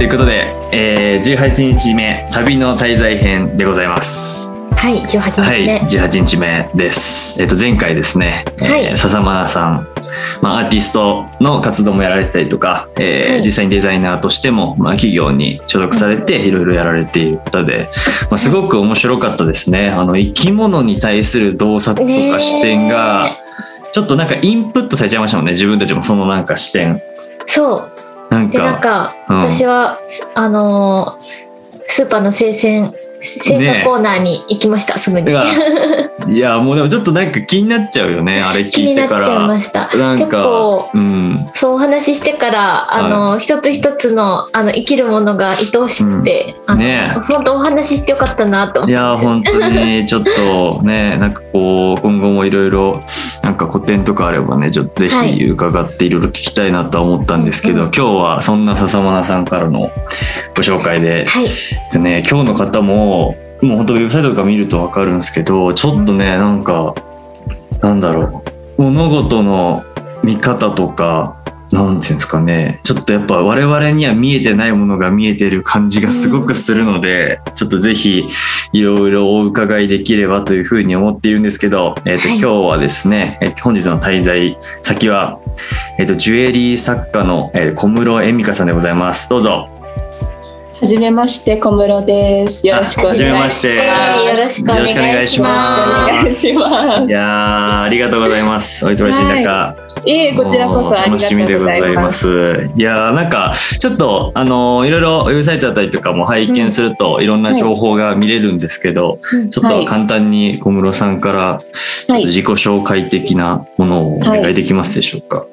ということで、えー、18日目旅の滞在編でございます。はい、18日はい、目。18日目です。えっ、と前回ですね、はいえー笹間さん、まあアーティストの活動もやられてたりとか、えーはい実際にデザイナーとしてもまあ企業に所属されていろいろやられている方で、まあすごく面白かったですね。あの生き物に対する洞察とか視点がちょっとなんかインプットされちゃいましたもんね。自分たちもそのなんか視点。そう。なんで、なんか。か、うん私は、あのースーパーの生鮮、生ね鮮コーナーに行きました、すぐに。いやもうでもちょっとなんか気になっちゃうよねあれ気聞いてから。になっちゃいました。なん結か構、うん。そうお話ししてから、あの、一つ一つの、あの、生きるものが愛おしくて、あのね本当お話ししてよかったなと思って。いや本当にちょっとね なんかこう今後もいろいろなんか古典とかあればねちょっとぜはい。ひ伺っていろいろ聞きたいなとは思ったんですけど、うんうん今日はそんな笹間さんからのご紹介ではい。でね今日の方ももう本当ウェブサイトとか見ると分かるんですけどちょっとねなんかなんだろう。物事の見方とかなんていうんですかね。ちょっとやっぱ我々には見えてないものが見えてる感じがすごくするので、ちょっとぜひいろいろお伺いできればというふうに思っているんですけど、えーとはい。今日はですねえー本日の滞在先は、えーとジュエリー作家の、えー小室恵美香さんでございます。どうぞ。はじめまして小室です。よろしくお願いします。よろしくお願いしおます。願いしまいやーありがとうございます。お忙しい中、す。いえ、こちらこそありがと楽しみでうございます。す。いやーなんかちょっとあのーいろいろウェブサイトだったりとかも拝見すると、いろんな情報が見れるんですけど、うんちょっと簡単に小室さんから自己紹介的なものをお願いできますでしょうか？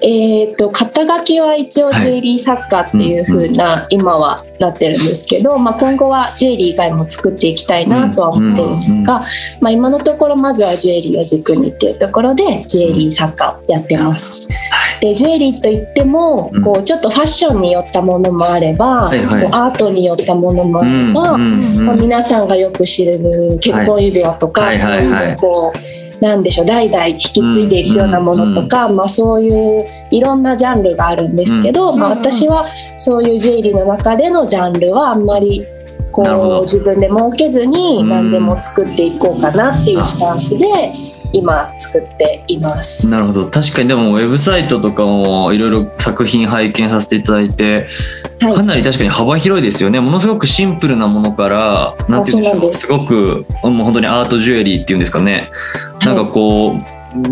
えっ、と肩書きは一応ジュエリー作家っていう風な、今はなってるんですけど、まあ今後はジュエリー以外も作っていきたいなとは思ってるんですが、まあ今のところまずはジュエリーを軸にっていうところでジュエリー作家をやってます。でジュエリーといっても、うん。こうちょっとファッションによったものもあれば、こうアートによったものもあれば、うんまあ、皆さんがよく知る結婚指輪とか、はいそういうこうなんでしょう代々引き継いでいくようなものとか、まあ、そういういろんなジャンルがあるんですけど、まあ、うん私はそういうジュエリーの中でのジャンルはあんまりこう自分で儲けずにうん何でも作っていこうかなっていうスタンスで今作っています。なるほど。確かにでもウェブサイトとかもいろいろ作品拝見させていただいてはい。かなり確かに幅広いですよね。ものすごくシンプルなものからなんて言うんでしょうす。ごくもう本当にアートジュエリーっていうんですかね。なんかこ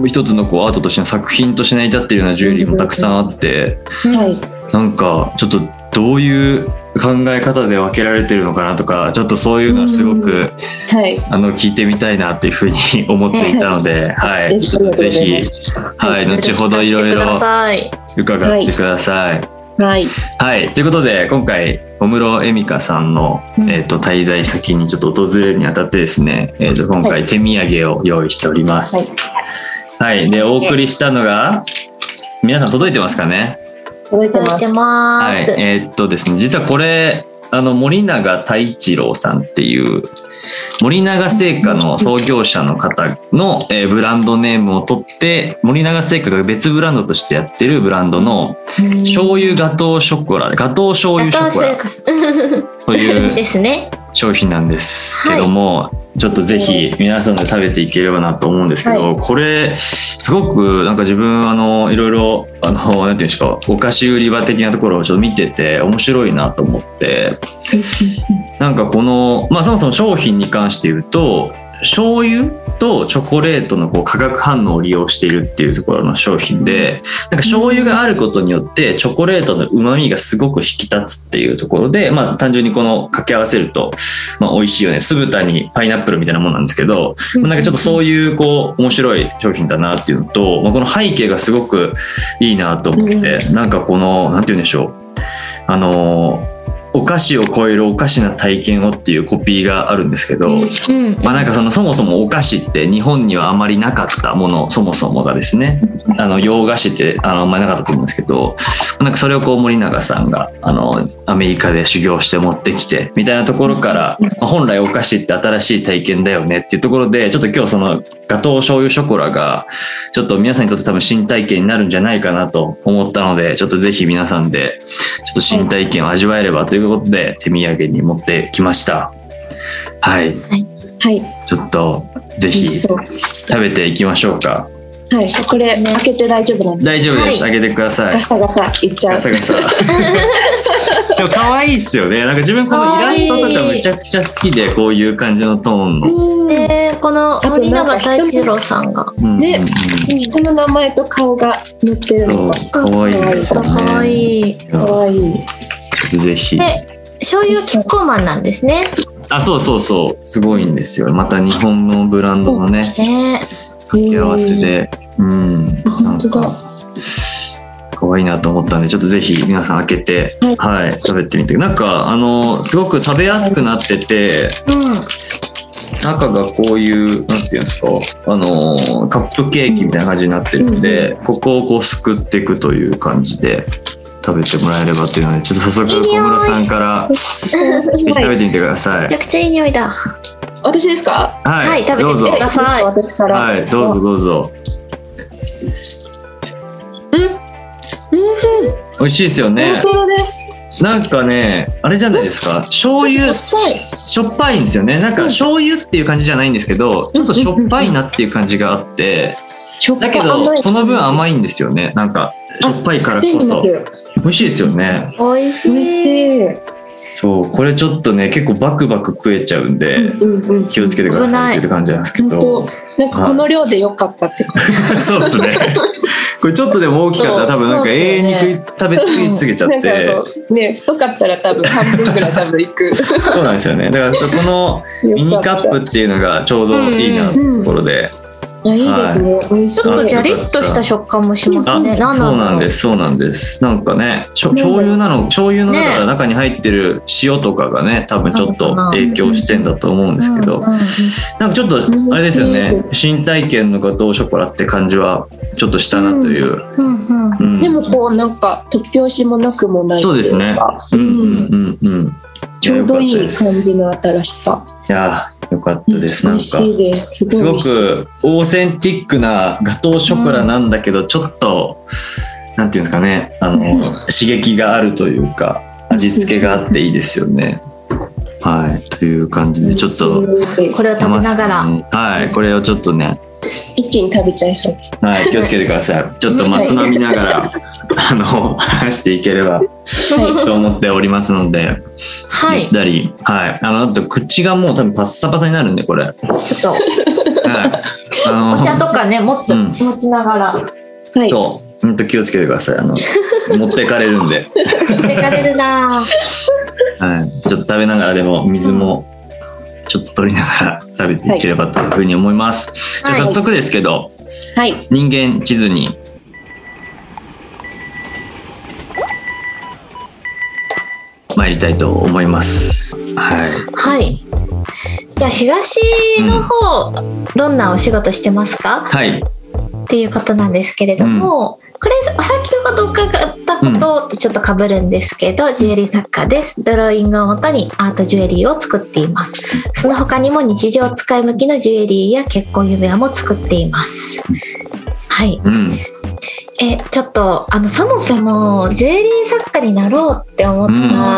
う一つのこうアートとしての作品として成り立ってるようなジュエリーもたくさんあって。はい。なんかちょっとどういう考え方で分けられてるのかなとかちょっとそういうのはすごうん。くはい。あの聞いてみたいなっていうふうに 思っていたので、はい、ぜひ、はい、後ほどいろいろ伺ってください。はい。はい、ということで今回小室恵美香さんの、うん。えー、と滞在先にちょっと訪れるにあたってですね、えー、と今は回手土産を用意しております。はい、でお送りしたのが皆さん届いてますかね？届いてます届いて。ます。はい、えーっとですね実はこれあの森永太一郎さんっていう森永製菓の創業者の方の、えーブランドネームを取って森永製菓が別ブランドとしてやってるブランドの醤油ガトーショコラガトー醤油ショコラというですね。商品なんですけども、ちょっとぜひ皆さんで食べていければなと思うんですけど、はこれすごくなんか自分あのいろいろあのなんていうんですかお菓子売り場的なところをちょっと見てて面白いなと思って。なんかこのまあそもそも商品に関して言うと醤油とチョコレートのこう化学反応を利用しているっていうところの商品でなんか醤油があることによってチョコレートの旨味がすごく引き立つっていうところでまあ単純にこの掛け合わせるとまあ美味しいよね。酢豚にパイナップルみたいなもんなんですけどまあなんかちょっとそういうこう面白い商品だなっていうのと、まあ、この背景がすごくいいなと思って、なんかこのなんて言うんでしょう。あのお菓子を超えるおかしな体験をっていうコピーがあるんですけど、うん。まあなんかそのそもそもお菓子って日本にはあまりなかったものそもそもがですねあの洋菓子ってあのあんまりなかったと思うんですけどなんかそれをこう森永さんがあのアメリカで修行して持ってきてみたいなところからまあ本来お菓子って新しい体験だよねっていうところでちょっと今日そのガトー醤油ショコラがちょっと皆さんにとって多分新体験になるんじゃないかなと思ったのでちょっとぜひ皆さんでちょっと新体験を味わえればということで手土産に持ってきました。はい。はい。ちょっとぜひ食べていきましょうか。はい。これ開けて大丈夫なんですか？大丈夫です、はい。開けてください。ガサガサいっちゃう。ガサガサでも可愛いっすよね。なんか自分このイラストとかむちゃくちゃ好きでこういう感じのトーンの、うん。でこのと森永なんか太一郎さんが。うん。ね人の名前と顔が載ってるの。がそう可愛いですよね。可愛い。かわい。いぜひ。で醤油キッコーマンなんですね。あそうそうそう。すごいんですよ。また日本のブランドのね。ね。掛け合わせで。うん。なん本当だ。か可愛いなと思ったんでちょっとぜひ皆さん開けてははいい、食べてみて。なんかあのすごく食べやすくなっててうん中がこういうなんていうんですかあのカップケーキみたいな感じになってるんで、ここをこうすくっていくという感じで食べてもらえればというのでちょっと早速小室さんから ぜひ食べてみてください。めちゃくちゃいい匂いだ。私ですか？はい、はい食べてどうぞください。私から。はいどうぞどうぞ美味しいですよね。なんかねあれじゃないですか。醤油しょっぱい。しょっぱいんですよね。なんか醤油っていう感じじゃないんですけどちょっとしょっぱいなっていう感じがあって。だけどその分甘いんですよね。なんかしょっぱいからこそ。る美味しいですよね。美味しいそうこれちょっとね結構バクバク食えちゃうんでうんうん気をつけてくださいって感じなんですけど。なんかこの量で良かったって感じ そうですね。これちょっとでも大きかったら多分なんか永遠に食い食べ過ぎすぎちゃって。のね太かったら多分半分ぐらい多分いく。そうなんですよね。だからこの ミニカップっていうのがちょうどいいなところで、いやいいですね、美味しいちょっとジャリッとした食感もしますあ、ね。何そうだろなんです。そうなんです。なんかねしょ醤油なの醤油のだからね中に入ってる塩とかがね多分ちょっと影響してんだと思うんですけど、なんかちょっとあれですよね。新体験のガトーショコラって感じはちょっとしたなという、でもこうなんか突拍子もなくもないそうですね。かうんうんうんうん。ちょうどいい感じの新しさ。いやよかったです。なんかす。すごくオーセンティックなガトーショコラなんだけど、ちょっとなんていうんですかね。あの、刺激があるというか味付けがあっていいですよね。はい。という感じでちょっとこれを食べながら。はい。これをちょっとね、一気に食べちゃいそうです。はい、気をつけてください。ちょっとまつまみながら あの話していければと思っておりますので。はい。ゆっ。たり。はい。あのあと口がもう多分パッサパサになるんでこれ。はいちょっと。あのお茶とかね持って、うん。持ちながら。はい。そう、本当気をつけてください。あの、持っていかれるんで、持ってかれるな。はい、ちょっと食べながらでも水も。ちょっと取りながら食べていければというふうに思います。じゃあはい早速ですけど、はい人間地図に。参りたいと思います。はい。はい。じゃあ東の方、どんなお仕事してますか？はい。っていうことなんですけれども、これ先ほど伺ったこととちょっと被るんですけど、ジュエリー作家です。ドローイングをもとにアートジュエリーを作っています。その他にも日常使い向きのジュエリーや結婚指輪も作っています。はい。うん。えちょっとあのそもそもジュエリー作家になろうって思っ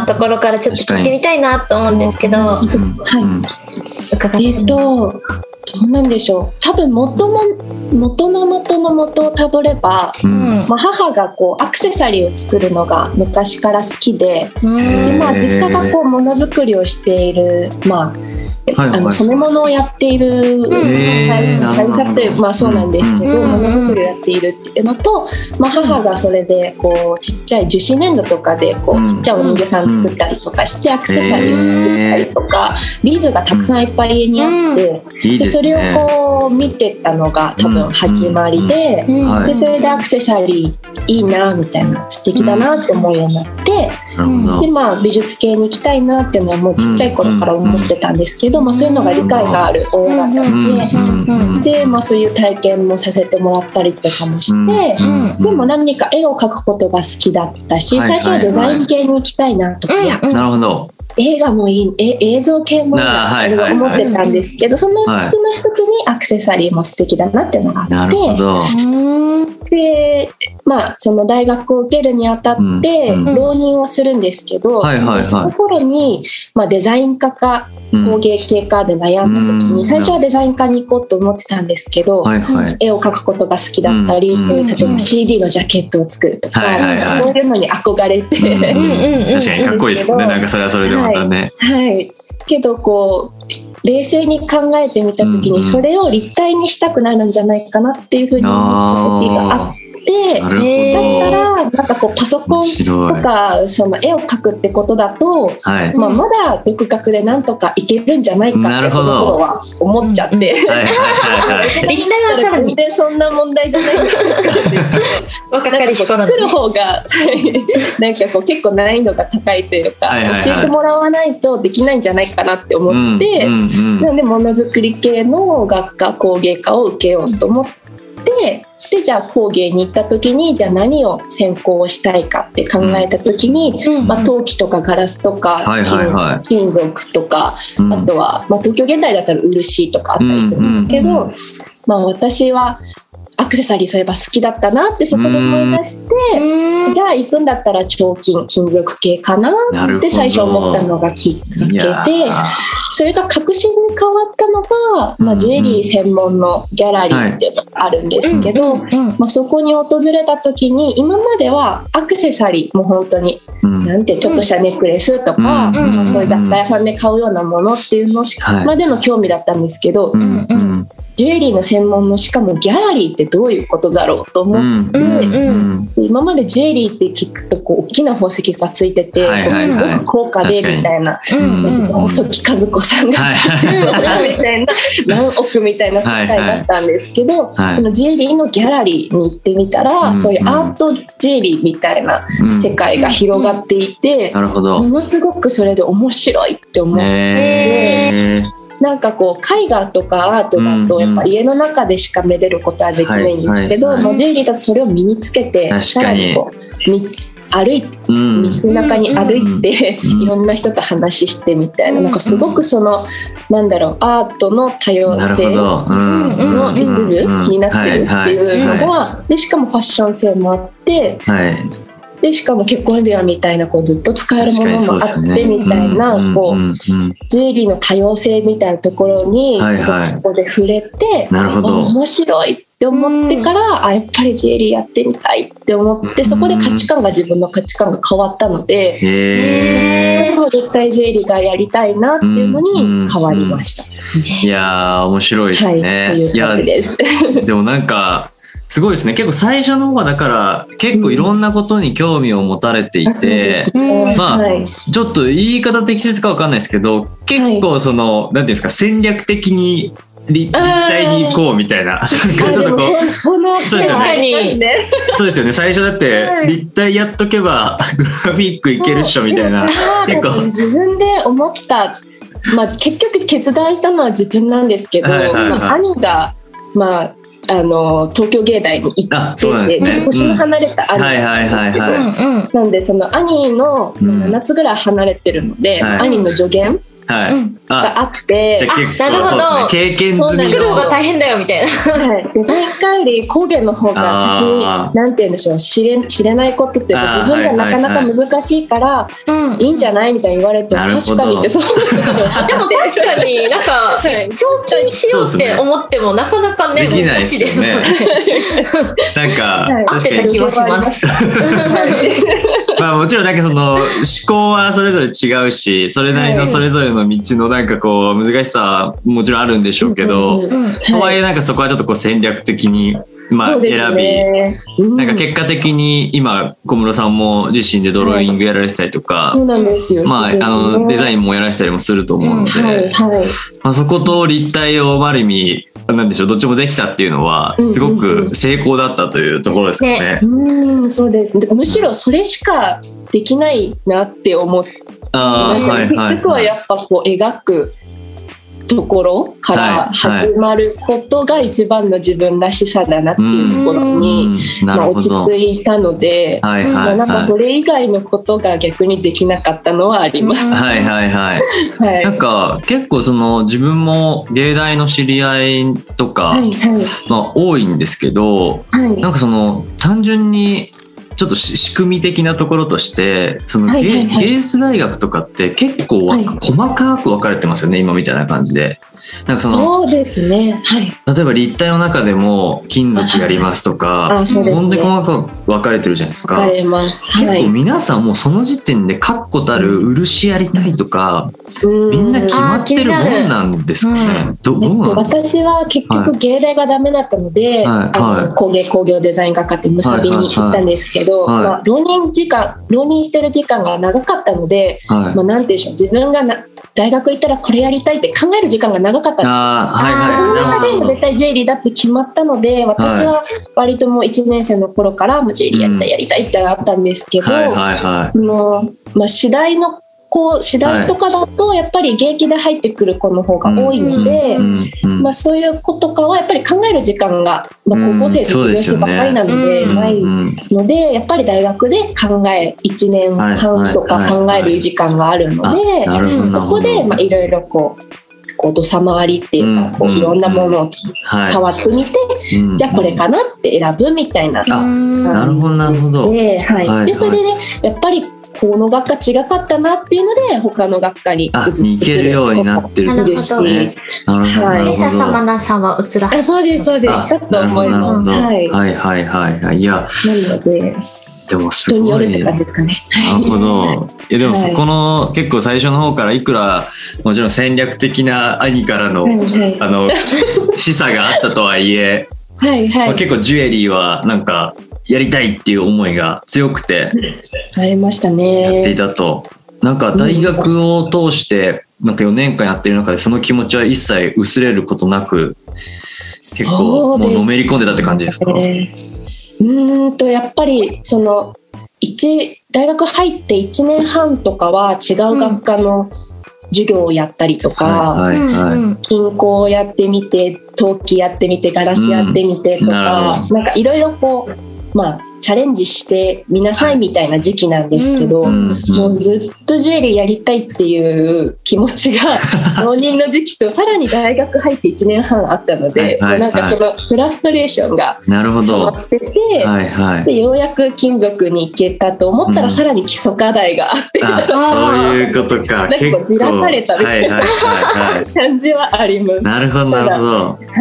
たところからちょっと聞いてみたいなと思うんですけど、はい。うん。伺ってみえっとどうなんでしょう。多分元も元の元の元をたどれば、ううんん。まあ、母がこうアクセサリーを作るのが昔から好きでうんで、まあ、実家がこうものづくりをしている、まあ、はいあの染め物をやっている会社ってまあそうなんですけど、うんものづくりをやっているっていうのと、まあ、母がそれでこうちっちゃい樹脂粘土とかでこうちっちゃいお人形さん作ったりとかしてアクセサリーを作ったりとかビーズがたくさんいっぱい家にあってでそれをね。こう見てたのが多分始まりで。でそれでアクセサリーいいなみたいな素敵だなって思うようになって、でまあ美術系に行きたいなっていうのはもうちっちゃい頃から思ってたんですけど、まあ、そういうのが理解がある親だったうんので、うんうん。で、まあ、そういう体験もさせてもらったりとかもして、うんでも何か絵を描くことが好きだったし、はい最初はデザイン系に行きたいなとか、なるほど。映画もいいえ映像系もいいなあーはいってはいはい。思ってたんですけど、そのうちの一つにアクセサリーも素敵だなっていうのがあってで、まあ、その大学を受けるにあたって浪人をするんですけど、その頃に、まあ、デザイン科かうん。工芸系かで悩んだ時うんに最初はデザイン科に行こうと思ってたんですけど、はいはい。絵を描くことが好きだったり、うんそういう例えばうん CD のジャケットを作るとか、はいはいはい。そういうのに憧れて、確かにかっこいいですもんね。なんかそれはそれでまたね。はい、けどこう冷静に考えてみた時にそれを立体にしたくなるんじゃないかなっていうふうに思った時がああってあ、なるへーだったらなんかこうパソコン。とかその絵を描くってことだと、はい。まあ、まだ独学でなんとかいけるんじゃないかってその頃は思っちゃって。うんはいは。立体はさらに全然そんな問題じゃないんだ若かり作る方が なんかこう結構難易度が高いというか、はいはいはい教えてもらわないとできないんじゃないかなって思って、うんうんうんなんでものづくり系の学科工芸科を受けようと思ってでじゃあ工芸に行った時にじゃあ何を専攻したいかって考えた時に、うん。まあ、陶器とかガラスとかはいはいはい。金金属とか、うん。あとは、まあ、東京現代だったら漆とかあったりするんだけど、うんうん。まあ、私はアクセサリーそういえば好きだったなってそこで思い出して。うん。じゃあ行くんだったら彫金金属系かなって最初思ったのがきっかけでー。それが確信に変わったのが、まあ、ジュエリー専門のギャラリーっていうのがあるんですけど、うん。まあ、そこに訪れた時に今まではアクセサリーもう本当にうん。なんてちょっとしたネックレスとか、そういう雑貨屋さんで買うようなものっていうのしか、はい。までの興味だったんですけど、うん。うんジュエリーの専門のしかもギャラリーってどういうことだろうと思って。うんうん今までジュエリーって聞くとこう大きな宝石がついてて、はいはいはい。こうすごく高価でみたいな、うんうんちょっと細木和子さんがはい。みたいな何億みたいな世界だったんですけど、はいそのジュエリーのギャラリーに行ってみたら、うんそういうアートジュエリーみたいなうん世界が広がっていて、なるほど。ものすごくそれで面白いって思って。ねなんかこう絵画とかアートだとうんやっぱ家の中でしかめでることはできないんですけど、はいはいまあジュエリーだとそれを身につけてさらにこうみ歩いてうん。道中に歩いて、うんいろんな人と話してみたいな,、うん。なんかすごくその、なんだろうアートの多様性の一部になってるっていうのはがでしかもファッション性もあっていはいでしかも結婚指輪みたいなこうずっと使えるものもあってみたいなこうジュエリーの多様性みたいなところにはいはい。そこで触れて、面白いって思ってから、あやっぱりジュエリーやってみたいって思ってそこで価値観が自分の価値観が変わったので。へえ立体ジュエリーがやりたいなっていうのに変わりました。いやー面白いですはい、ねという感じです。でもなんかすごいですね。結構最初の方はだから結構いろんなことに興味を持たれていてす、ねまあはい、ちょっと言い方適切かわかんないですけど結構その、なんていうんですか戦略的に立立体に行こうみたいなちょっとこうそのそうですよね。そうですよね。最初だってはい。立体やっとけばグラフィックいけるっしょみたいな結構。自分で思った、まあ、結局決断したのは自分なんですけど、兄が、まあ、あの東京芸大に行あってて、ね。ちょっと年の離れた兄。はいはいはいうんはうん。なんでその兄のうん。7つぐらい離れてるので、はい。兄の助言。いはい、うん。あがあってあなるほど。ね。経験済み作る方がの大変だよみたいな。はい、デザイン科より工芸の方が先になんて言うんでしょう知れ知れないことっていうか自分じゃなかなかはい難しいからうん。いいんじゃないみたいに言われて確かにってそう。でも確かになんかい。長期しようって思ってもなかなかねできないですよね。難しいですもんね。なんか、はい。合ってた気はします。まあもちろんなんかその思考はそれぞれ違うしそれなりのそれぞれの道のなんかこう難しさはもちろんあるんでしょうけど、とはいえなんかそこはちょっとこう戦略的にまあ選び、ねうん。なんか結果的に今小室さんも自身でドローイングやられてたりとか、そうなんですよ。まあ、あのデザインンもやられてたりもすると思うので、はいはい。まあ、そこと立体をある意味なんでしょうどっちもできたっていうのはうんすごく成功だったというところですかね。うんそうです。でむしろそれしかできないなって思ってはいはい。結局はやっぱこう描くところから始まることが一番の自分らしさだなっていうところに、まあ、落ち着いたので、はいはいはい、なんかそれ以外のことが逆にできなかったのはあります。はいはいはい。はい。なんか結構その自分も芸大の知り合いとか、はいはい。まあ多いんですけど、はい。なんかその単純にちょっとし仕組み的なところとしてその芸,、はいはいはい芸術大学とかって結構わ、はい細かく分かれてますよね今みたいな感じで。なんかそのそうですね。はい。例えば立体の中でも金属やりますとか、あ、そうで。細かく分かれてるじゃないですか。分かれます。は結構い。皆さんもうその時点で確固たる漆やりたいとか、みんな決まってるもんなんですかね。私は結は局芸大がダメだったので、はい。あはい。の工芸工業デザイン学科ってむさびに行ったんですけど、はい。はい。はい。まあ、浪人時間浪人してる時間が長かったので、かはい。まあ、なんて言うんでしょう。自分がな大学行ったらこれやりたいって考える時間が長かったんですよ。はいはい。その中で絶対 J リーだって決まったので私は割ともう1年生の頃からもう J リーやりたいやりたいってあったんですけど、はいはいはい。そのまあ、次第の子次第とかだとやっぱり現役で入ってくる子の方が多いので、まあ、そういう子とかはやっぱり考える時間が、まあ、うん高校生卒業してばっかりなのでうんないうん。のでやっぱり大学で考え1年半とか考える時間があるのでそこでまあいろいろこうこう土佐回りっていうかいろんなものをはい触ってみてうんじゃあこれかなって選ぶみたいな。あなるほどなるほど。で,、はい。はいでそれでねやっぱりこの学科違かったなっていうので他の学科にあ移似けるようになってるってことですね。なるほどはいリサ。様なさんはうつらあそうですそうですあだと思います。はい、はいはいはいはい。いやなのででもす人によごい。るって感じですかね。なるほど。いやでもはいそこの結構最初の方からいくらもちろん戦略的な兄からのはいはいあの 示唆があったとはいえ、はいはいまあ、結構ジュエリーはなんかやりたいっていう思いが強くてありましたやっていね。たと。なんか大学を通してなんか4年間やってる中でその気持ちは一切薄れることなく結構もうのめり込んでたって感じですか？ねうーんとやっぱりその一大学入って1年半とかは違う学科の授業をやったりとか、金工をやってみて陶器やってみてガラスやってみてとうんなんかいろいろこうまあチャレンジしてみなさいみたいな時期なんですけど、うんもうずっとジュエリーやりたいっていう気持ちが 浪人の時期とさらに大学入って1年半あったので、はいなんかそのフラストレーションがなるほ溜ど。まってて、はいはい。でようやく金属に行けたと思ったうんらさらに基礎課題があって、あそういうことか。なんかこうじらされたみたいなはいはいはいはい。感じはあります。なるほどなるほど。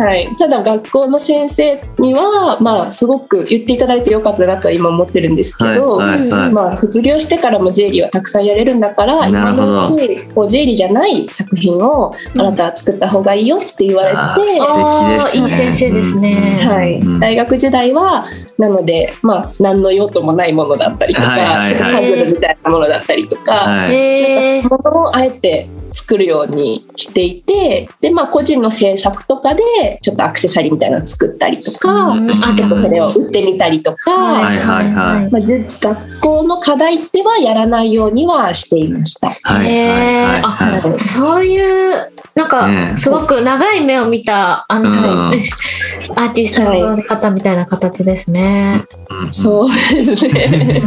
はい、ただ学校の先生には、まあ、すごく言っていただいてよかったなとは今思ってるんですけど、はいはいはい。まあ、卒業してからもジェリーはたくさんやれるんだから今のうちこうジェリーじゃない作品をあなたは作った方がいいよって言われて、あー素敵ですね。いい先生ですね。はい。うん大学時代はなので、まあ、何の用途もないものだったりとか、はいはいはい。ちょっとパズルみたいなものだったりとか、はい。えー。ものをあえて作るようにしていてで、まあ、個人の制作とかでちょっとアクセサリーみたいなの作ったりとか、うんあちょっとそれを売ってみたりとか、はいはいはいまあ、じ学校の課題ってはやらないようにはしていました。はいはいへはいーあはい。そういうなんか、すごく長い目を見たあの、うん アーティストの方みたいな形ですね。うんそうですね。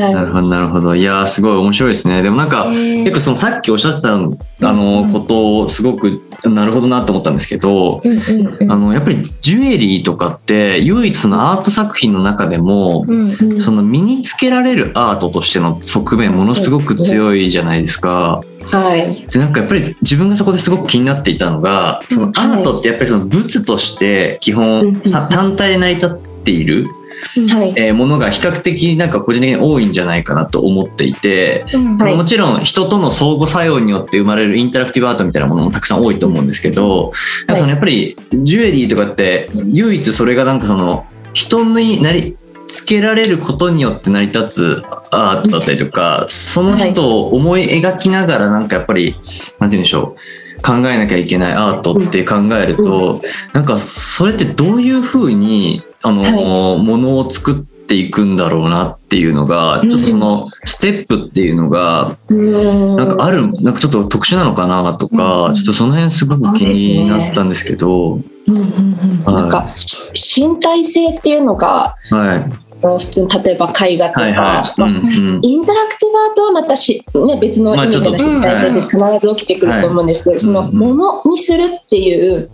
は なるほどなるほど。いやーすごい面白いですね。でもなんか結構そのさっきおっしゃってたあのことをすごくなるほどなと思ったんですけど。うんうんうんあのやっぱりジュエリーとかって唯一そのアート作品の中でもうんいその身につけられるアートとしての側面ものすごく強いじゃないですか。はい。でなんかやっぱり自分がそこですごく気になっていたのがそのアートってやっぱりその物として基本単体で成り立っているはい。えーものが比較的なんか個人的に多いんじゃないかなと思っていてうん。はい。もちろん人との相互作用によって生まれるインタラクティブアートみたいなものもたくさん多いと思うんですけどなんかそのやっぱりジュエリーとかって唯一それがなんかその人になりつけられることによって成り立つアートだったりとかその人を思い描きながらなんかやっぱりなんて言うんでしょう考えなきゃいけないアートって考えるとなんかそれってどういうふうにあの、はものを作っっていくんだろうなっていうのが、うんちょっとそのステップっていうのが、うん。なんかある、なんかちょっと特殊なのかなとか、うん。ちょっとその辺すごく気になったんですけど、うんうんうん。はいなんか身体性っていうのがはい。普通に例えば絵画とか、はいはい。まあうんうん。インタラクティブアートはまたし、ね、別の意味での身体性です必ず起きてくると思うんですけど、そのうんものにするっていう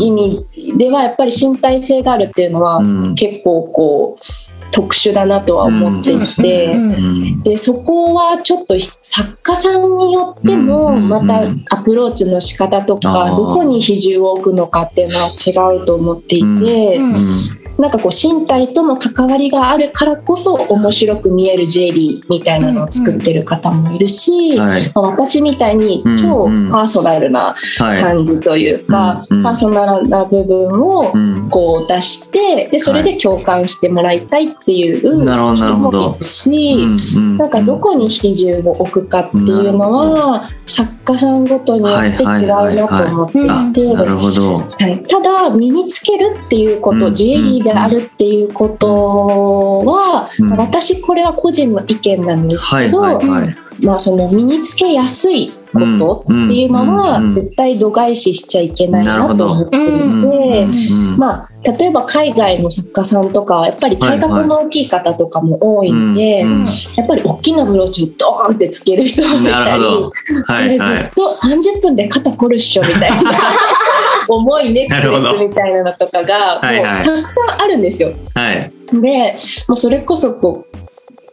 意味ではやっぱり身体性があるっていうのはうん。結構こう特殊だなとは思っていて。でそこはちょっと作家さんによってもうんまたアプローチの仕方とかどこに比重を置くのかっていうのは違うと思っていてうんなんかこう身体との関わりがあるからこそ面白く見えるジュエリーみたいなのを作ってる方もいるしはい。まあ私みたいに超パーソナルなはい。感じというかうん。うん。パーソナルな部分をうん。こう出してでそれで共感してもらいたいっていう人もいるし。うんなんかどこに比重を置くかっていうのは作家さんごとによって違うなと思っていあてなるほど。はい。ただ身につけるっていうこと、うんジュエリーであるっていうことは、うん。私これは個人の意見なんですはいけど、はいはい。まあ、その身につけやすいことっていうのは絶対度外視しちゃいけないなと思っていて。うん。まあ、例えば海外の作家さんとかはやっぱり体格の大きい方とかも多いんで、うんうんやっぱり大きなブローチをドーンってつける人もいなたり。はいではいずっ。と30分で肩凝るっしょみたいな 重いネックレスみたいなのとかがはいはいもうたくさんあるんですよ。はい。でもうそれこそこう、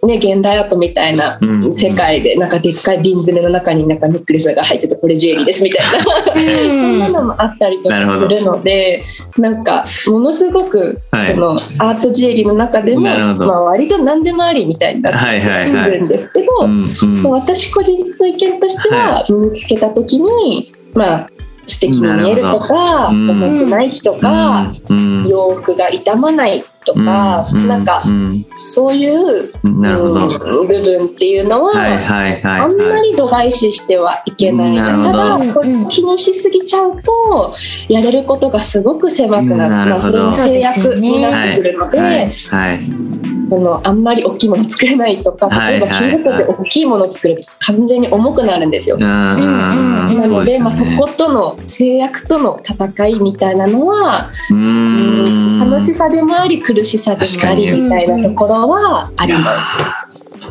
ね、現代アートみたいなうん世界でなんかでっかい瓶詰めの中になんかネックレスが入っててこれジュエリーですみたいな。そんなのもあったりとかするのでなんかものすごくはい。そのアートジュエリーの中でも、まあ、割と何でもありみたいになってはいるんですけど、私個人の意見としては身につけた時にまあ素敵に見えるとか重くないとか、うん洋服が傷まないとか、うなんかうんそういう、なるほど。うん部分っていうのは、はいはいはいあんまはい。り度外視してはいけない。たうんだ、そ気にしすぎちゃうと、やれることがすごく狭くなる。まあ、それに制約になってくるので、はいはい。そのあんまり大きいもの作れないとか、例えば金属で大きいものを作ると完全に重くなるんですよ。なので、まあ、そねことの制約との戦いみたいなのは、うーん楽しさでもあり苦しさでもありみたいなところはあります。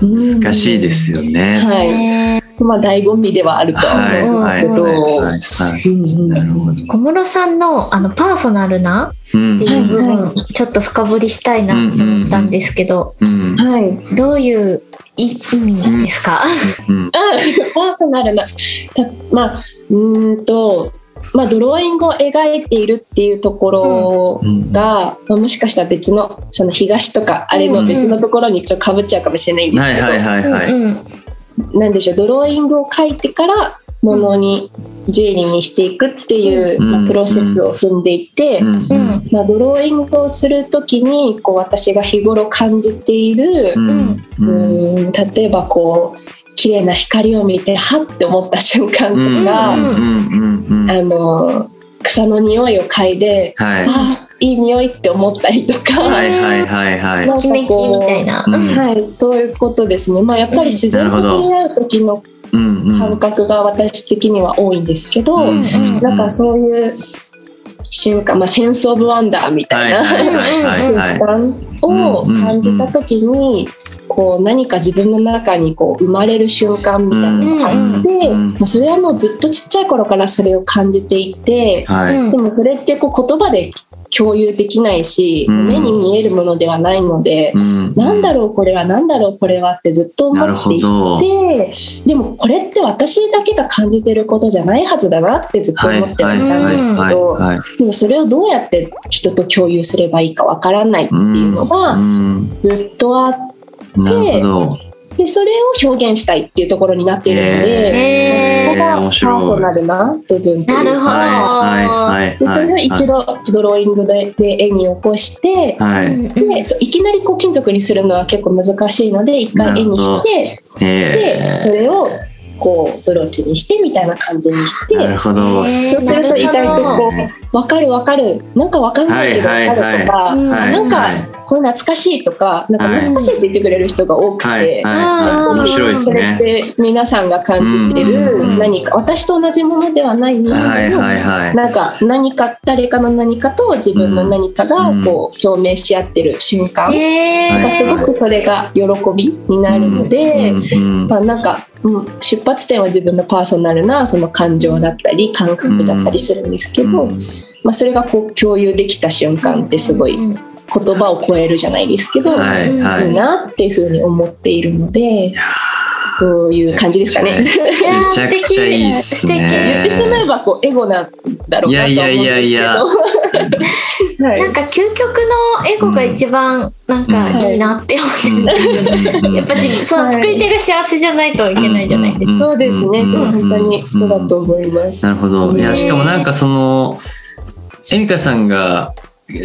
難しいですよね。はい。ねまあ醍醐味ではあるとははい思うんはいですけど。はいはいはい。うんうんなるほど。小室さんのあのパーソナルなうんっていう部はい分ちょっと深掘りしたいなと思ったんですけど、うんはい。どういうい意味ですか、うん あパーソナルな。たまあ、うーんと、まあ、ドローイングを描いているっていうところうん。が、まあ、もしかしたら別の、その東とか、あれの別のところにちょっとかぶっちゃうかもしれないんですけど、なんでしょう、ドローイングを描いてから、ものに、ジュエリーにしていくっていう、うん。まあ、プロセスを踏んでいて、うん。うん。まあ、ドローイングをするときにこう私が日頃感じている、うん。ううん。ーん例えばこう綺麗な光を見てはって思った瞬間とか、うんうんうんうん。あの草の匂いを嗅いで、はい。あいい匂いって思ったりとか、はいはいはいはい。なんかときめきみたいな。うん。はい、そういうことですね、まあ、やっぱり自然と触れ合う時のうんうん。感覚が私的には多いんですけど、うんうんなんかそういう瞬間、まあ、センス・オブ・ワンダーみたいな、はい瞬はい 間を感じた時に、こう何か自分の中にこう生まれる瞬間みたいなのがあって、うんうんまあ、それはもうずっとちっちゃい頃からそれを感じていて、でもそれってこう言葉で共有できないし、うん。目に見えるものではないので、うん。なんだろうこれはなんだろうこれはってずっと思っていほど。てでもこれって私だけが感じてることじゃないはずだなってずっとはい思ってたんですはい。けど、はい。でもそれをどうやって人と共有すればいいかわからないっていうのうがん。ずっとあってなるほど。でそれを表現したいっていうところになっているので、ここがパーソナルな部分というなるほどかはい。でそれを一度ドローイングでで絵に起こして、はい。うんでいきなりこう金属にするのは結構難しいので一回絵にしてでへそれをこうブローチにしてみたいな感じにしてえ。なるほど。そうすると意外とこう分かる分かるなんか分かんないけど分かるとか、なんかこれ懐かしいとかなんか懐かしいって言ってくれる人が多くて、はい面白いですそれねって皆さんが感じてうんる何か私と同じものではないにしても、はいはいはい。なんか何か誰かの何かと自分の何かがこう共鳴し合ってる瞬間、えなんかすごくそれが喜びになるので、まあ、なんか、うん、出発点は自分のパーソナルなその感情だったり感覚だったりするんですけど、うん。まあ、それがこう共有できた瞬間ってすごい言葉を超えるじゃないですけど、はいはい。いいなっていうふうに思っているのでそういう感じですかね。めちゃくちゃいいっすね。言ってしまえばこうエゴなんだろうなとは思うんですけど。いやいやいやいや。はい。なんか究極のエゴが一番なんかいいなって思って。る、やっぱりその作り手が幸せじゃないといけないじゃないですか。そうですね、うん。本当にそうだと思います。なるほど。いや、しかもなんかその、エミカさんが、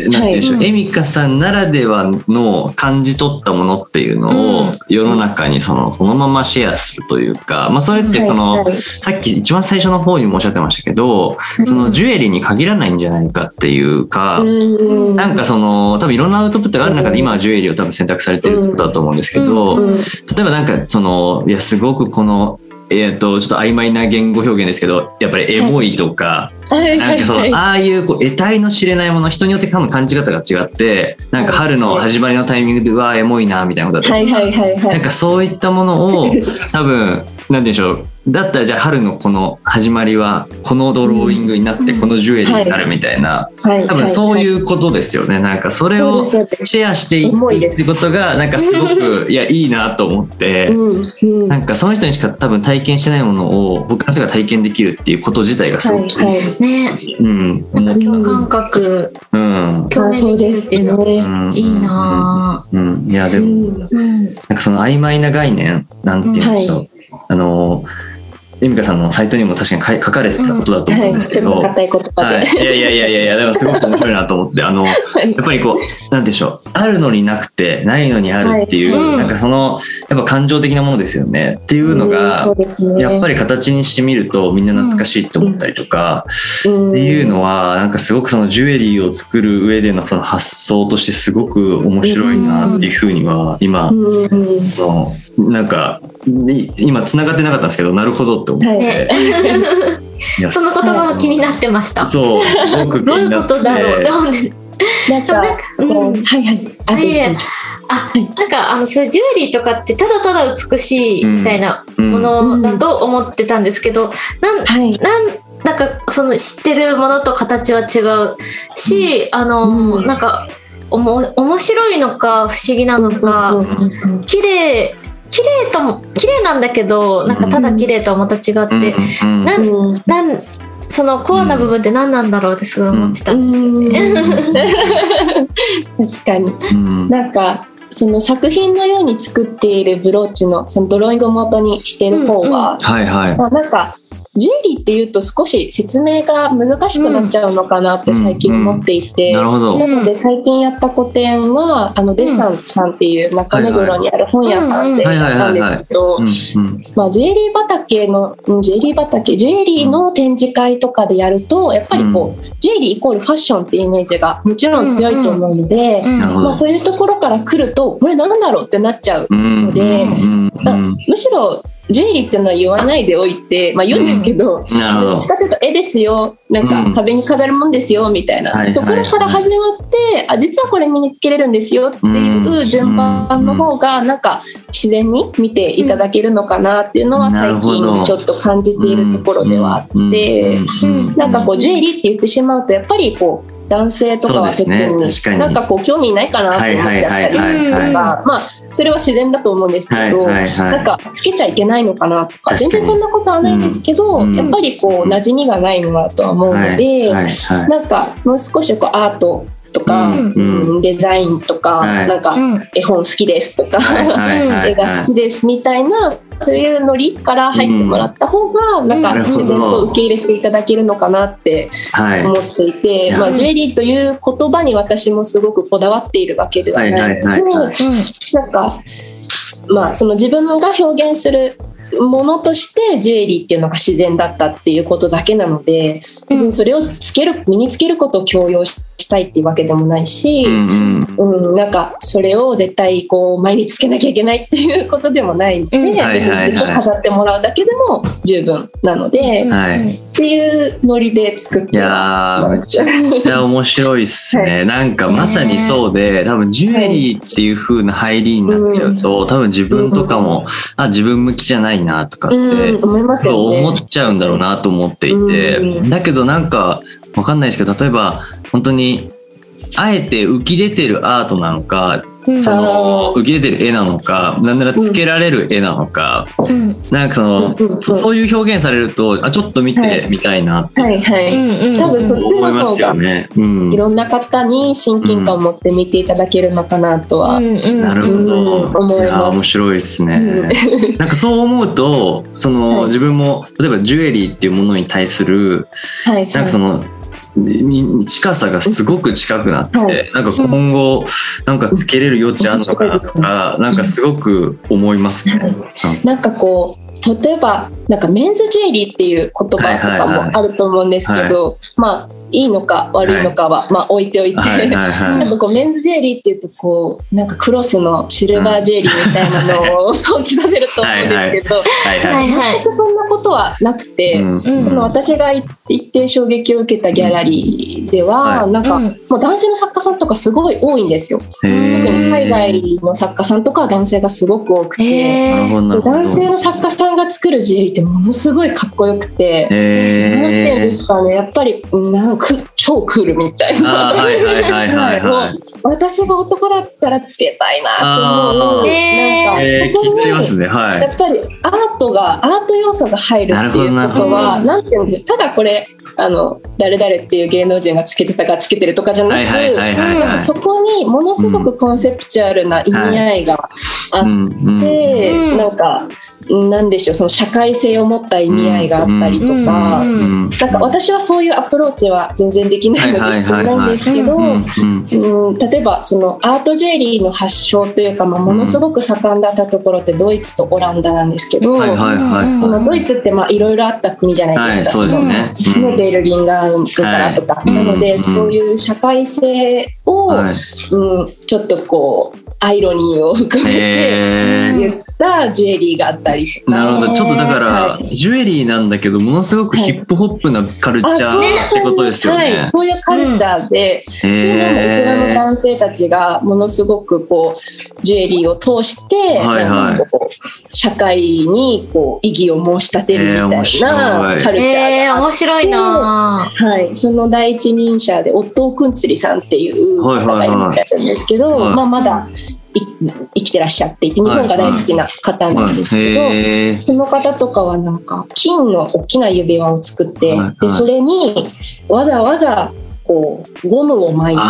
なんて言うんでしょう、はい。エミカさんならではの感じ取ったものっていうのをうん。世の中にそのそのままシェアするというか、まあ、それってその、はいはい。さっき一番最初の方にもおっしゃってましたけど、そのジュエリーに限らないんじゃないかっていうか、うん。なんかその多分いろんなアウトプットがある中で今はジュエリーを多分選択されてるってことだと思うんですけど、うん。例えばなんかそのいやすごくこのえっ、とちょっと曖昧な言語表現ですけどやっぱりエモいとか、はい。なんかその、はい。ああいうこう得体の知れないもの人によって多分感じ方が違ってなんか春の始まりのタイミングでうわーエモいなみたいなことだったり。はいはいないん。かそういったものを多分なんでしょうだったらじゃあ春のこの始まりはこのドローイングになってうん。このジュエリーになるみたいな、はい。多分そういううことですよね。なんかそれをシェアしていくってことがなんかすごくいやいいなと思って。なんかその人にしか多分体験してないものを他の人が体験できるっていうこと自体がすごく。ね、うん、なんか共感覚、うん、共鳴できるっていういいなうん、いやでも。なんかその曖昧な概念なんていうんでしょう、はあのエミカさんのサイトにも確かに書かれてたことだと思うんはい。ですけど、ちょっと硬い。言葉はい、で。いやいやいやいやでもすごく面白いなと思って。あのやはいっぱりこうなんでしょう。あるのになくてないのにあるっていう、はい。うん。なんかそのやっぱ感情的なものですよねっていうのうんが、そうですね。やっぱり形にしてみるとみんな懐かしいって思ったりとか、うん。っていうのはなんかすごくそのジュエリーを作る上でのその発想としてすごく面白いなっていうふうには今うん。うん。のなんかい今つながってなかったんですけどなるほどって思って、はい。その言葉も気になってました。そうすごく気どういうこになってとだろうって思って。なんか、なんかうん。こうはいはい。あ、いあ、なんかあのそういうジュエリーとかってただただ美しいみたいなうん。ものだと思ってたんですけど、なんはい。なんなんかその知ってるものと形は違うし、あの、うん。なんかおも面白いのか不思議なのか、うん。うん。うん。綺麗綺麗とも綺麗なんだけどなんかただ綺麗とはまた違って、うんうんなんうん。なんそのコアな部分って何なんだろうってすごい思ってた。うん。確かに。うん。なんかその作品のように作っているブローチのそのドローイングを元にしてる方は、はいはい。まあ、なんかジュエリーっていうと少し説明が難しくなっちゃうのかなって最近思っていて、なるほど、うんなので最近やった個展はあのデッサンさんっていう中目黒にある本屋さんでやったんですけどジュエリー畑のうんジュエリー畑ジュエリーの展示会とかでやるとやっぱりこう、ジュエリーイコールファッションってイメージがもちろん強いと思うので、まあ、そういうところから来るとこれなんだろうってなっちゃう。うんのでむしろジュエリーっていうのは言わないでおいて、まあ、言うんですけど、なるほど。どっちかというと絵ですよ。なんかうん。壁に飾るもんですよみたいな。はいところから始まって、あ実はこれ身につけれるんですよっていう順番の方がなんか自然に見ていただけるのかなっていうのは最近ちょっと感じているところではあって。うん。なんかこうジュエリーって言ってしまうとやっぱりこう男性とかは特そうですね。なんかこう興味ないかなって思っちゃったりとかまあそれは自然だと思うんですけど、はいはいはい。なんかつけちゃいけないのかなとか全然そんなことはないんですけど、うん。やっぱりこう馴染みがないのだとは思うので、はいはいはい。なんかもう少しこうアートとか、うん。うんデザインとか、はい。なんかうん。絵本好きですとか、絵が好きですみたいなそういうノリから入ってもらった方が、なんかうん自然と受け入れていただけるのかなってはい。思っていて、うんまあ、ジュエリーという言葉に私もすごくこだわっているわけではない。ので、なんか、まあ、その自分が表現するものとしてジュエリーっていうのが自然だったっていうことだけなので別にそれをつける身につけることを強要したいっていうわけでもないし、うんうんうん、なんかそれを絶対こう毎日つけなきゃいけないっていうことでもないので、うんはい別にずっと飾ってもらうだけでも十分なので、うんはいっていうノリで作っていやー。めっちゃ面白いっすね、なんかまさにそうで多分ジュエリーっていう風な入りになっちゃうと、多分自分とかも、あ自分向きじゃないなとかって、うん、思いますよね。思っちゃうんだろうなと思っていて、うんだけどなんかわかんないですけど例えば本当にあえて浮き出てるアートなのかうんその浮き出てる絵なのかなんならつけられる絵なのか、うん。なんかその、うんうんそそういう表現されるとあちょっと見てみたいなってはいはい。うん多分そっち思いますよの方がね。うんいろんな方に親近感を持って見ていただけるのかなとは。うんうん。なるほど、うん思います。や面白いですね、うん。なんかそう思うとその、はい。自分も例えばジュエリーっていうものに対するはいなんかその、に近さがすごく近くなって、はい。なんか今後なんかつけれる余地あるのかなとか、なんかすごく思いますね。なんかこう例えばなんかメンズジュエリーっていう言葉とかもあると思うんですけど、まあいいのか悪いのかは、まあ置いておいて、はいはいはい。なんかこうメンズジュエリーっていうとこうなんかクロスのシルバージュエリーみたいなのを想起させると思うんですけど、はいははいいはい。全くそんなことはなくて。うん。うんその私が一定衝撃を受けたギャラリーでは、はい。なんか、うんもう男性の作家さんとかすごい多いんですよ。特に海外の作家さんとかは男性がすごく多くて。男性の作家さんが作るジュエリーってものすごいかっこよくて、へー。なんていうんですかね。やっぱりなんか超クールみたいな。あーはいはいはいはいもはい。う私が男だったらつけたいなと思あう。ーなんかえー、ね。はやっぱりアートがアート要素が入るっていうことはなんていうんですただこれあの誰々っていう芸能人がつけてたかつけてるとかじゃなく。そこにものすごくコンセプチュアルな意味合いがあっうんうん。て、うん。なんかなんでしょうその社会性を持った意味合いがあったりとか。うん。うん。なんか私はそういうアプローチは全然できないのでしてないんですけど、うんうんうん、例えばそのアートジュエリーの発祥というか、まあ、ものすごく盛んだったところってドイツとオランダなんですけど、ドイツってまあいろいろあった国じゃないですか、はいそうですね。そのねベルリンガウからとか、はい。なので、うん。そういう社会性を、はい。うん、ちょっとこうアイロニーを含めて言ったジュエリーがあったりとか。なるほど。ちょっとだから、はジュエリーなんだけどものすごくヒップホップなカルチャーあそうってことですよはねい、。そういうカルチャーで、そういうのも大人の男性たちがものすごくこうジュエリーを通して、はいはい。なんかこう社会にこう意義を申し立てるみたいなえー面白い。カルチャーえー、があっ面白いな。て、はい、その第一人者でオットー・クンツリさんっていう方がいるみたいなんですけど、はいまあ、まだい生きてらっしゃっていて日本が大好きな方なんですけど。へー。その方とかはなんか金の大きな指輪を作って、はいはい。でそれにわざわざこうゴムを巻いて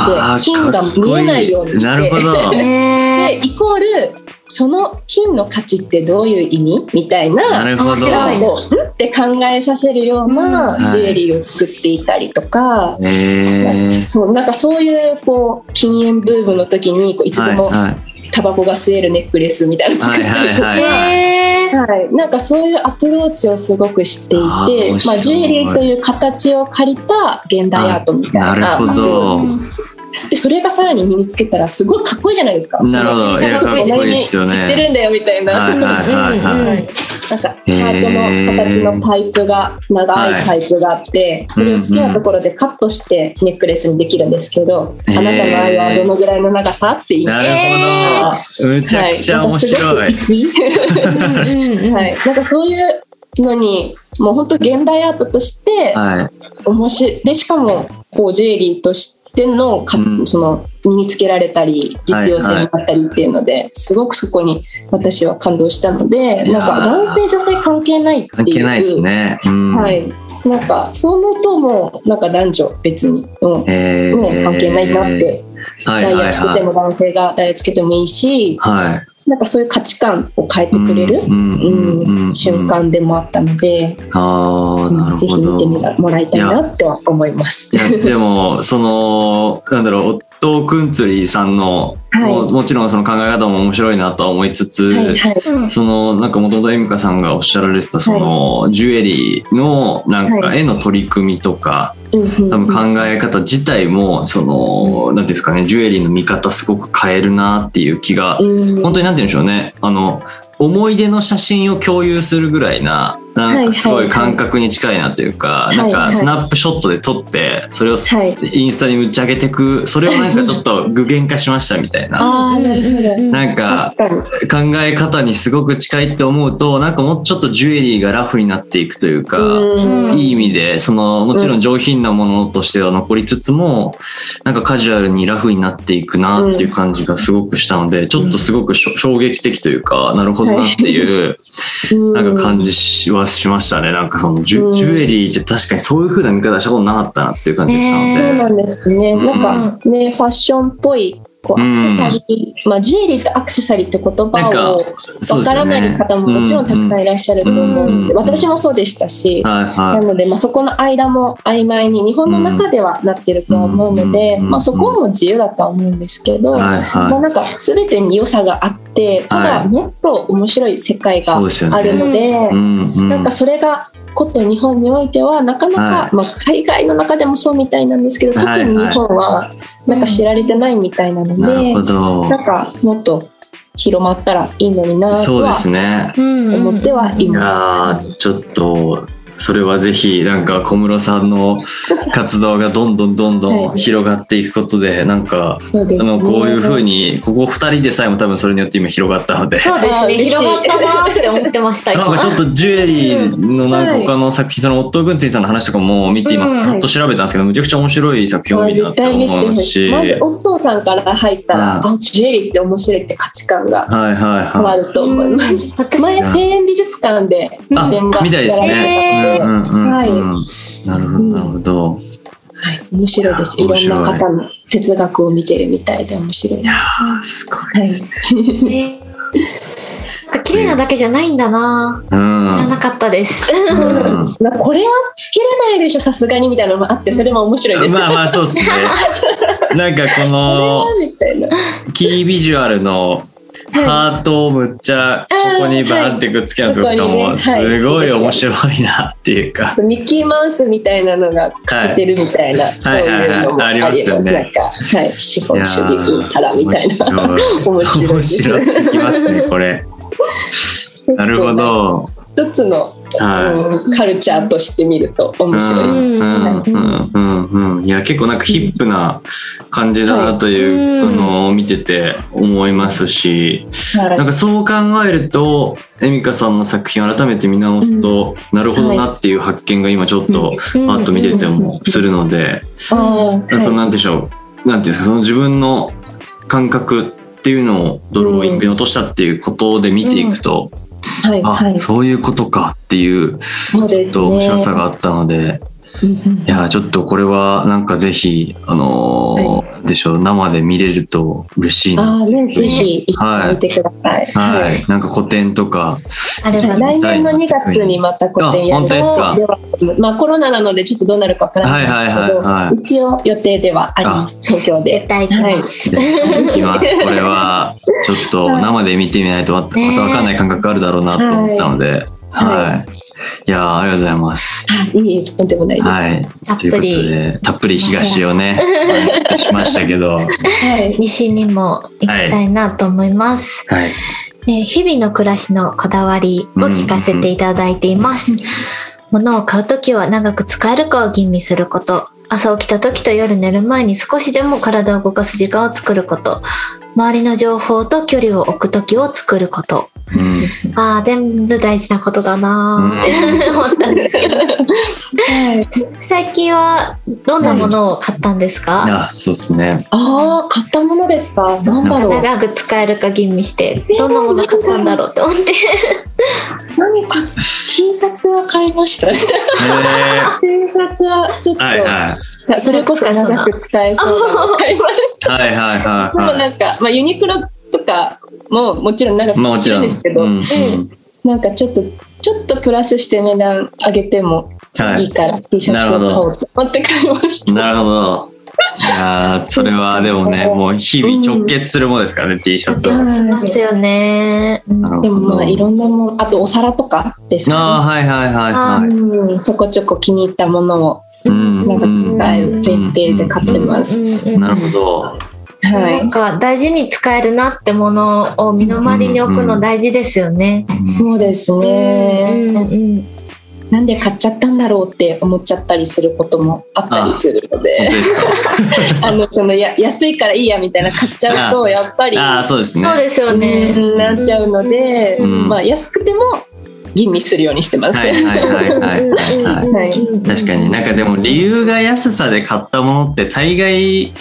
金が見えないようにして。なるほど。え でイコールその金の価値ってどういう意味みたいななるほど。面白いこううん？って考えさせるよううん。なジュエリーを作っていたりとか、へー。そうなんかそういうこう禁煙ブームの時にこういつでもはいはいタバコが吸えるネックレスみたいなの作ったりとか。はいなんかそういうアプローチをすごくしていてまあ、ジュエリーという形を借りた現代アートみたいな。なるほど。でそれがさらに身につけたらすごいかっこいいじゃないですか。なるほど。かっこいいにですよね。知ってるんだよみたいな。はいはいはいはい。はいなんかハートの形のパイプが長いパイプがあって、それを好きなところでカットしてネックレスにできるんですけど、あなたの愛はどのぐらいの長さっていう。なるほど。むちゃくちゃ面白い。はい、なんかすごくいいはい、なんかそういうのにもう本当現代アートとしてはい。面白いでしかもこうジュエリーとしてのか、うんその身につけられたり実用性になったりっていうので、すごくそこに私は感動したのでなんか男性女性関係ないっていう関係ないですね。うん。はい、なんかそう思うともうなんか男女別に、うんね、関係ないなって、はいダイヤつけはいはい。ても男性がダイヤつけてもいいしはい。なんかそういう価値観を変えてくれる、瞬間でもあったので、ああ、なるぜひほど。見てみらもらいたいなっては思います。でもそのなんだろうトクンツリーさんの、はい。ももちろんその考え方も面白いなとは思いつつ、はいはい。うんそのなんかもともとエミカさんがおっしゃられてたその、ジュエリーのなんかは絵の取り組みとか、多分考え方自体もそのなんていうんですかねジュエリーの見方すごく変えるなっていう気がうん。本当になんて言うんでしょうね。あの思い出の写真を共有するぐらいななんかすごい感覚に近いなというか、なんかスナップショットで撮ってそれをはい。インスタに打ち上げてくそれをなんかちょっと具現化しましたみたいな。なんか考え方にすごく近いって思うとなんかもうちょっとジュエリーがラフになっていくというか、うん。いい意味でそのもちろん上品なものとしては残りつつもなんかカジュアルにラフになっていくなっていう感じがすごくしたのでちょっとすごく衝撃的というかなるほどなっていうなんか感じはしましたねなんかそのジうんュジュエリーって確かにそういう風な見方したことなかったなっていう感じがしたので。そうなんですね。うんなんかね、ファッションっぽい、こううん。アクセサリー、まあ、ジュエリーとアクセサリーって言葉かをわからないね方ももちろんたくさんいらっしゃると思うので、うん。私もそうでしたし、ないので、まあ、そこの間も曖昧に日本の中ではなってるとは思うので、うん。まあ、そこも自由だとは思うんですけど、まあ、なんか全てに良さがあってたはい。だもっと面白い世界が。あるので。なんかそれがこと日本においてはなかなか、はいまあ、海外の中でもそうみたいなんですけど特はいに日本はなんか知られてないみたいなので、なるほど。なんかもっと広まったらいいのになそうでとは思ってはいます。ーちょっとそれはぜひなんか小室さんの活動がどんどんどんどんはい。広がっていくことでなんかあのこういうふうにここ2人でさえも多分それによって今広がったので。そうですね。広がったなって思ってましたなん今かちょっとジュエリーのなんかはい。他の作品、そのオットー・グンツィさんの話とかも見て今うんパッと調べたんですけど、むちゃくちゃ面白い作品多いなっ思いますほし。まずお父さんから入ったら、うん。あジュエリーって面白いって価値観がはいはい変わはい。ると思います。私前庭園美術館であ展がみたいですね。へーうんうんうんうん。はいなるほどなるほど。はい、面白いです。いろんな方の哲学を見てるみたいで面白いです。ーすごいはいです。ね なんか綺麗なだけじゃないんだなうん。知らなかったですうん まあこれはつけれないでしょさすがにみたいなのもあってそれも面白いです。まあまあそうですね。なんかこの。キービジュアルのハートをむっちゃここにバーってくっつけるのとかもねすごい面白いなっていうか。ミッキーマウスみたいなのがかけてるみたいな、そういうのもありますよねなんか、はい、資本主義うんたらみたいな。面白い面白い面白すぎますねこれ。なるほ。ど。一つの、はうんカルチャーとして見ると面い。白い。うんうんうんうん。うんいや結構なんかヒップな感じだなというはいのを見てて思いますし、はい。なんかそう考えるとエミカさんの作品を改めて見直すと、なるほどなっていう発見が今ちょっとパうんッと見ててもするので、あーそのなんでしょうなんていうんですかその自分の感覚っていうのをドローイングに落としたっていうことで見ていくと、はいはいあそういうことかっていうそうですとね。面白さがあったので、いやちょっとこれはなんかぜひあのーでしょう生で見れると嬉しいな。ああね、ぜひ。見てください。はい、なんか古典とか、あれば来年の2月にまた個展やあ本当ですか。ではまあコロナなのでちょっとどうなるかわからないんですけど、はいはいはいはい。一応予定ではあります。東京で。絶。対行きます、ぜひ行きます。これはちょっと生で見てみないとまたまた分かんない感覚があるだろうなと思ったので、はい。はいい、やーありがとうございます。はい、いいとんでもないです。はい。たっぷりたっぷり東をね、しましたけど、はい。はい。西にも行きたいなと思います、で日々の暮らしのこだわりを聞かせていただいています。物を買うときは長く使えるかを吟味すること。朝起きた時と夜寝る前に少しでも体を動かす時間を作ること。周りの情報と距離を置く時を作ること。うんああ、全部大事なことだなーって思ったんですけど。はい、最近はどんなものを買ったんですか、あ、そうですね。ああ、買ったものですか？なんだろう。長く使えるか吟味して、どんなもの買ったんだろうって思って。何か T シャツは買いました。T へシャツはちょっと、ーはいはい。じゃあそれこそ長く使えそうなの買いました。はいはいはいそうはなんか、まあ、ユニクロとかももちろん長い。くまあもちろん。使えるんですけど、うんうんうんなんかちょっとちょっとプラスして値段上げてもはいいいから T シャツを買おうと思って買いました。なるほど。やーそれはでもねもう日々直結するものですからね、T シャツは。しますよね。うんなるほどでもまあいろんなもんあとお皿とかですああかはいはいはいはい。うん、ちょこちょこ気に入ったものをうんなんか使える前提で買ってます。なるほど。なんか大事に使えるなってものを身の回りに置くの大事ですよね。そうですうんね、うんなんで買っちゃったんだろうって思っちゃったりすることもあったりするの本で。あ のそのや安いからいいやみたいな買っちゃうとやっぱりああそうですね。そうですよね。うんなっちゃうので、うんまあ安くても吟味するようにしてます。はいはいはいはい 確かになんかでも理由が安さで買ったものって大概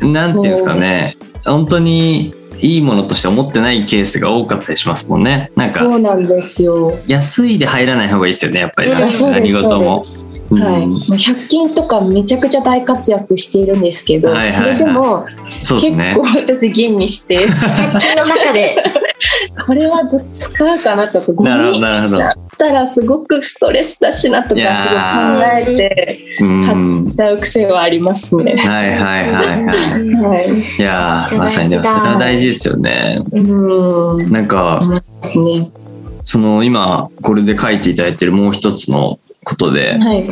なんていうんですかね本当にいいものとして思ってないケースが多かったりしますもんねなんかそうなんですよ。安いで入らない方がいいですよねやっぱり何事も。はい、うんもう100均とかめちゃくちゃ大活躍しているんですけど、はいはいはいそれでも結構。私吟味して 100均の中で。これはず使うかなとかゴミなるほどだ。ったらすごくストレスだしなとかーすごい考えてうん買っちゃう癖はありますね。はいはいはいはい。はい、いやまさにでもそれは大事ですよね。うんなんかですね。その今これで書いていただいてるもう一つのことで、はい、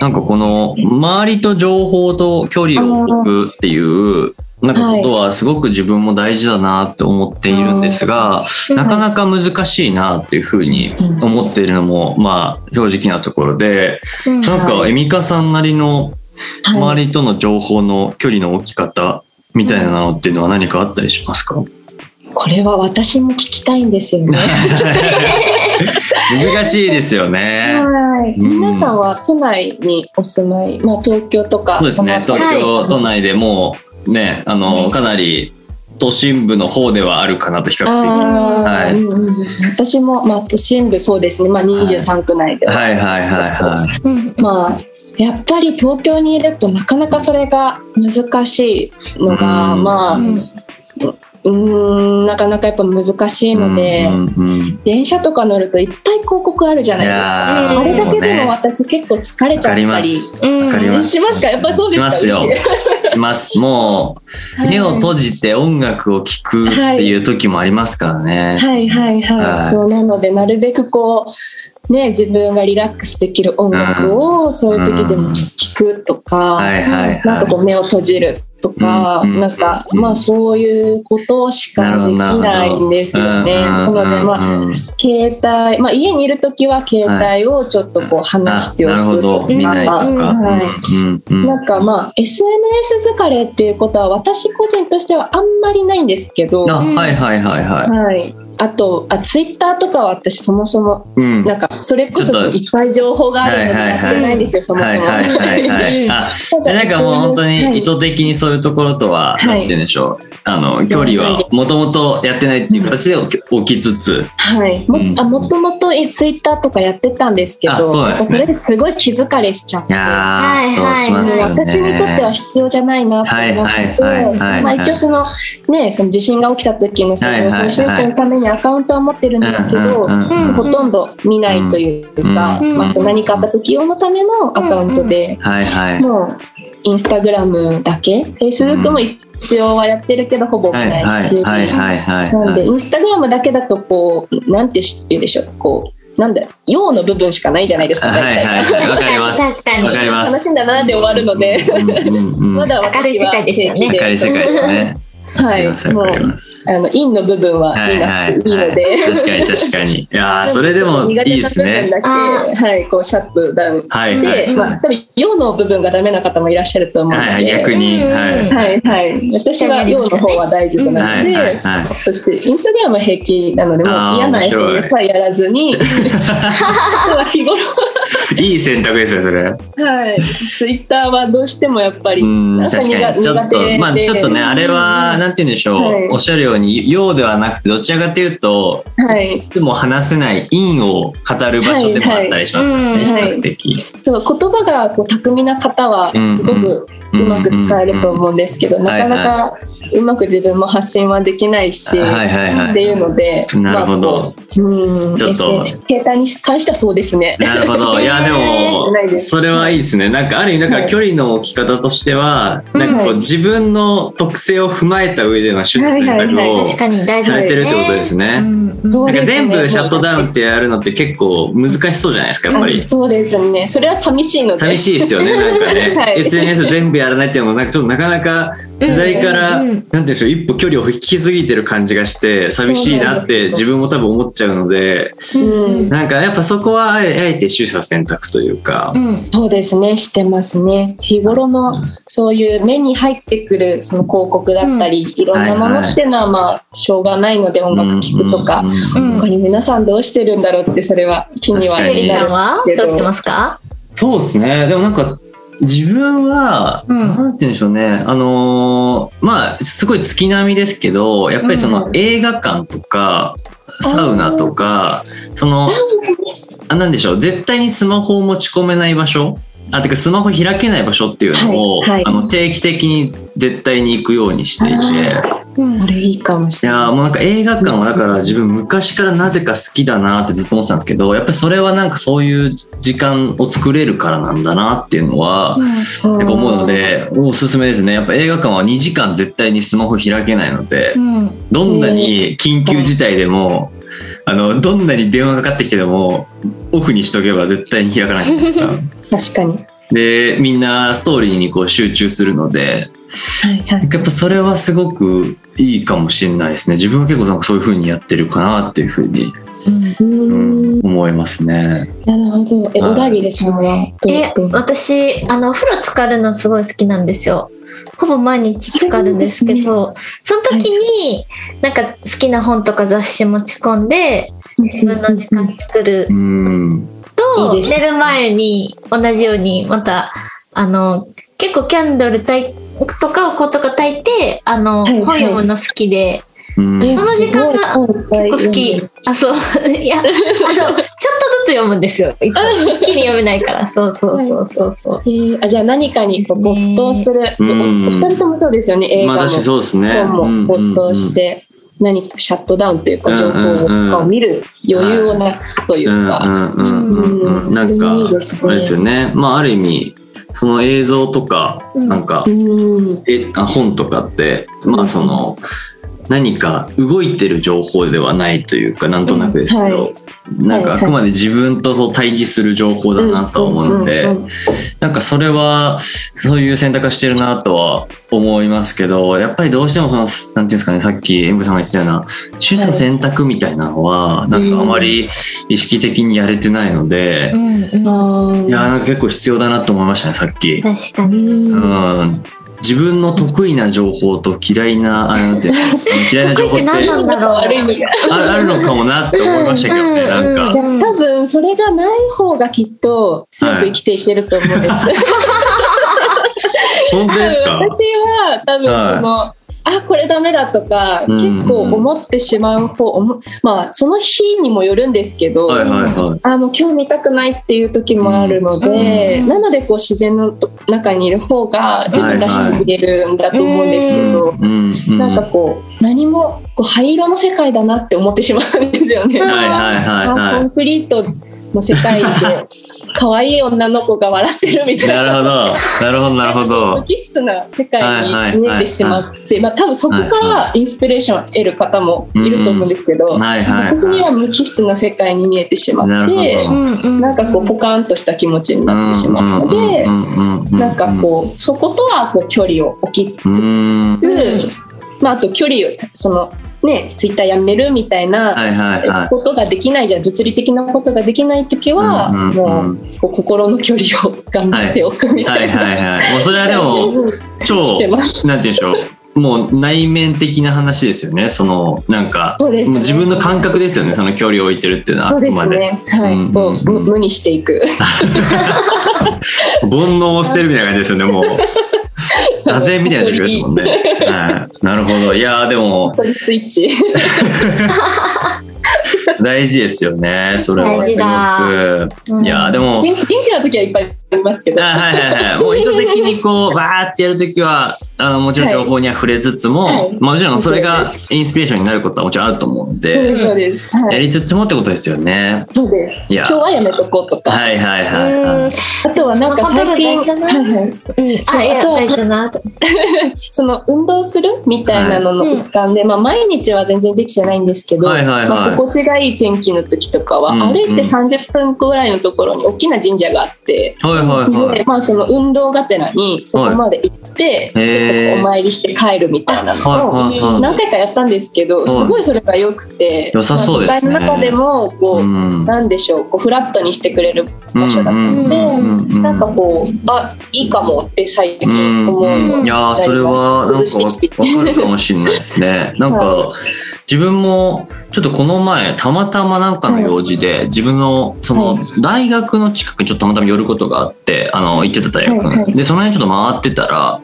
なんかこの周りと情報と距離を置くっていうなんかことはすごく自分も大事だなって思っているんですが、なかなか難しいなっていうふうに思っているのもまあ正直なところで、うん。なんかエミカさんなりのはい。周りとの情報の距離の置き方みたいなのっていうのは何かあったりしますか、これは私も聞きたいんですよね。難しいですよね。はい、うん。皆さんは都内にお住まい、まあ東京とかそうですね。東京都内でもねあのかなり都心部の方ではあるかなと比較的。はい。うんうん。私も、まあ、都心部そうですね、まあ、23区内では。はいはいはいはい。うんまあやっぱり東京にいるとなかなかそれが難しいのが、うん。まあうんうーんなかなかやっぱ難しいので、うんうんうん電車とか乗るといっぱい広告あるじゃないですか。あれだけでねも私結構疲れちゃったり。うんわかります。しますか？やっぱそうですか？しますよ。ます。もう目を閉じて音楽を聴くっていう時もありますからね、はい。はいはい、はい。そうなのでなるべくこうね自分がリラックスできる音楽をそういう時でも聴くとか、なんかこう目を閉じるとか、うん。なんかうん。まあそういうことしかできないんですよね。なのでまああ携帯、まあ、家にいる時は携帯をちょっとこう離しておくとか、はい。なんかまあ SNS 疲れっていうことは私個人としてはあんまりないんですけど、あはいはいはいはい、はい、あとあツイッターとかは私そもそもうん。なんかそれこそいっぱい情報があるのでやってない。んですよ、そもそも。はいはいはいなんかもう本当に意図的にそういうところとは、はい。なんて言うんでしょう。あの、距離はもともとやってないっていう形で置きつつ、はい、もうん。あもともとツイッターとかやってたんですけあどそね。それですごい気疲れしちゃって。はいー、そうしますよね。私にとっては必要じゃないなと思って、はいはいはいはい。まあ、一応そのねその地震が起きた時のそのはいはいはい。保証のためにアカウントは持ってるんですけど、うんうんうんうんほとんど見ないというか、うんまあ、その何かあった時用のためのアカウントで、はいはい。もうインスタグラムだけフェイスブックも一応はやってるけどほぼ見はいないし。なんでインスタグラムだけだとこうなんて言うでしょうこうなんだ用の部分しかないじゃないですかはいはい。わかります。確かにわかります。楽しんだなで終わるので、うんうんうん まだ私は明るい世界ですよね明るい世界ですね。はい、もう。あの陰の部分は見なくていいので、確かに確かに。いや ーそれでもいいですね。苦手な部分だけ、はい、こうシャットダウンして、はいはいまあ、多分陽の部分がダメな方もいらっしゃると思うので、はいはい、逆に。うんはい。はいはい、私は陽の方は大丈夫なので、はいはいはい。そっちインスタグラムは平気なのでもう嫌な SNS はやらずに 日頃いい選択ですよ、それ。はいツイッターはどうしてもやっぱりうん、なんか確かに。ちょっと苦手で、まあちょっとね、あれは、なんて言うんでしょう、はい。おっしゃるように、用ではなくて、どちらかというと、はい。いつも話せない因を語る場所でもあったりしますからね、はいはい比較的。言葉がこう巧みな方はすごくうまく使えると思うんですけど、なかなかうまく自分も発信はできないし、はいはいはい。っていうので、なるほど。まあこううん、ちょっと。携帯に関してはそうですね。なるほど。いや、でも、それはいいですね。なんか、ある意味、なんか距離の置き方としては、なんかこう、自分の特性を踏まえた上での手術選択を確かに大事されてるってことですうね。なんか全部シャットダウンってやるのって結構難しそうじゃないですか、やっぱり。そうですね。それは寂しいので。寂しいですよね、なんかね。はい SNS 全部やらないっていうのも、なんかちょっとなかなか時代から、なんて言うんでしょう、一歩距離を引きすぎてる感じがして、寂しいなって自分も多分思っちゃうので、うんなんかやっぱそこはあえあえて取捨選択というかう、んそうですね、してますね。日頃のそういう目に入ってくるその広告だったり、いろんなものっていうのはまあしょうがないので音楽聴くとか、他に皆さんどうしてるんだろうってそれは気には確かにゆりさんはど。うしてますかそうですね。でもなんか、自分は、うん。なんて言うんでしょうね。あのーまあ、すごい月並みですけど、やっぱりその映画館とか、サウナとか、その、あなんでしょう、絶対にスマホを持ち込めない場所あ、てかスマホ開けない場所っていうのを、はいはい。あの定期的に絶対に行くようにしていて、うんこれいいかもしいれない。やーもうなんか映画館はだから自分昔からなぜか好きだなってずっと思ってたんですけどやっぱりそれはなんかそういう時間を作れるからなんだなっていうのはうん。やっぱ思うのでおすすめですね。やっぱ映画館は2時間絶対にスマホ開けないのでうん。どんなに緊急事態でもあのどんなに電話かかってきてでもオフにしとけば絶対に開かないじゃないですか。確かに。でみんなストーリーにこう集中するのではいはい。やっぱそれはすごくいいかもしれないですね。自分は結構なんかそういう風にやってるかなっていう風に、ううんん、思いますね。なるほど。え、はい小田切さんはどう？えどう私あのお風呂浸かるのすごい好きなんですよほぼ毎日浸かるんですけどその時になんか好きな本とか雑誌持ち込んで自分の時間作るうん、といいです。ね寝る前に同じようにまたあの結構キャンドルたいとかお香とか炊いてあの、はいはい。本読むの好きでうん、えその時間が結構好き。あそう。いやあのちょっとずつ読むんですよ。一気に読めないから。そうそうそうそう。そうえー。あじゃあ何かにこうですね。没頭する、うん。おお二人ともそうですよね。映画もまあそうですね。本も没頭して何かシャットダウンというか情報とかを見る余裕をなくすというか、なんかあれですよね。まあある意味その映像とかうんなんかうん。えあ本とかってまあその何か動いてる情報ではないというかなんとなくですけうんど、なんかあくまで自分とそう対峙する情報だなとは思うので、なんかそれはそういう選択をしてるなとは思いますけどやっぱりどうしてもそのなんていうんですかねさっきエンブさんが言ってたような取捨選択みたいなのはなんかあまり意識的にやれてないのでう、ん。うん。いやなんか結構必要だなと思いましたねさっき。確かに。うん自分の得意な情報と嫌いなあ 嫌いな情報って得意って何なんだろうあるのかもなって思いましたけどね、うんなんか。多分それがない方がきっと強く生きていけると思うんです。本当ですか？私は多分その、あこれダメだとか、うん。結構思ってしまう方思まあその日にもよるんですけど、はいはいはい。あもう今日見たくないっていう時もあるので、うん。なのでこう自然の中にいる方が自分らしく見れるんだと思うんですけど、うん。うん。なんかこう何もこう灰色の世界だなって思ってしまうんですよね。うんはいはいはい。はあコンプリートの世界で可愛い女の子が笑ってるみたい。いな。なるほど。なるほどなるほど無。機質な世界に見えてしまはって、まあ多分そこからインスピレーションを得る方もいると思うんですけど、私にはは無機質な世界に見えてしまってなんかこうポカーンとした気持ちにい。なってしまうのでうんなんかこうそことはこう距離を置きつ。つ、まあ、あと距離をそのねツイッターやめるみたいなはいはいはい。ことができないじゃん物理的なことができない時は、うんうんうんもう心の距離を頑張っておくみたはいいな。はいはい。もうそれはでも、超、なんて言うんでしょう。もう内面的な話ですよね。その、なんか、ねもう自分の感覚ですよね。その距離を置いてるっていうのは、あそうですで。ね。はい。うんこう無無にしていく。煩悩を捨てるみたいな感じですよね、もう。座禅みたいな状況ですもんね。はい。なるほど。いやーでも、スイッチ。大事ですよね。それはすごく。いやーでも、元気な時はいっぱいりますけど。あはいはいはい。もう意図的にこう、バーってやるときは、あの、もちろん情報には触れつつも、はいもちろんそれがインスピレーションになることはもちろんあると思うんでそうで、す、そうです。はい。やりつつもってことですよね。そうです。いや今日はやめとこうとか。はいはいはいうんはい。あとはなんか最近、はいはいうん、あと その運動するみたいなのの一環で、まあ、毎日は全然できてないんですけど、はいはいはいまあ、心地がいい天気の時とかは、うん歩いて30分ぐらいのところに大きな神社があって、はいはいまあ、その運動がてらにそこまで行って、はい。ちょっとお参りして帰るみたいなのを何回かやったんですけど、い。すごいそれが良くて、良さそうですね。の中でもこう、うん。なんでしょうこうフラットにしてくれる場所だったので、なんかこうあいいかもって最近思うようになりまいやーそれはなんかわわかるかもしれないですね。なんかは自分もちょっとこの前たまたまなんかの用事で自分のそのは大学の近くにちょっとたまたま寄ることがあってあの行ってた大学はいはい。でその辺ちょっと回ってたら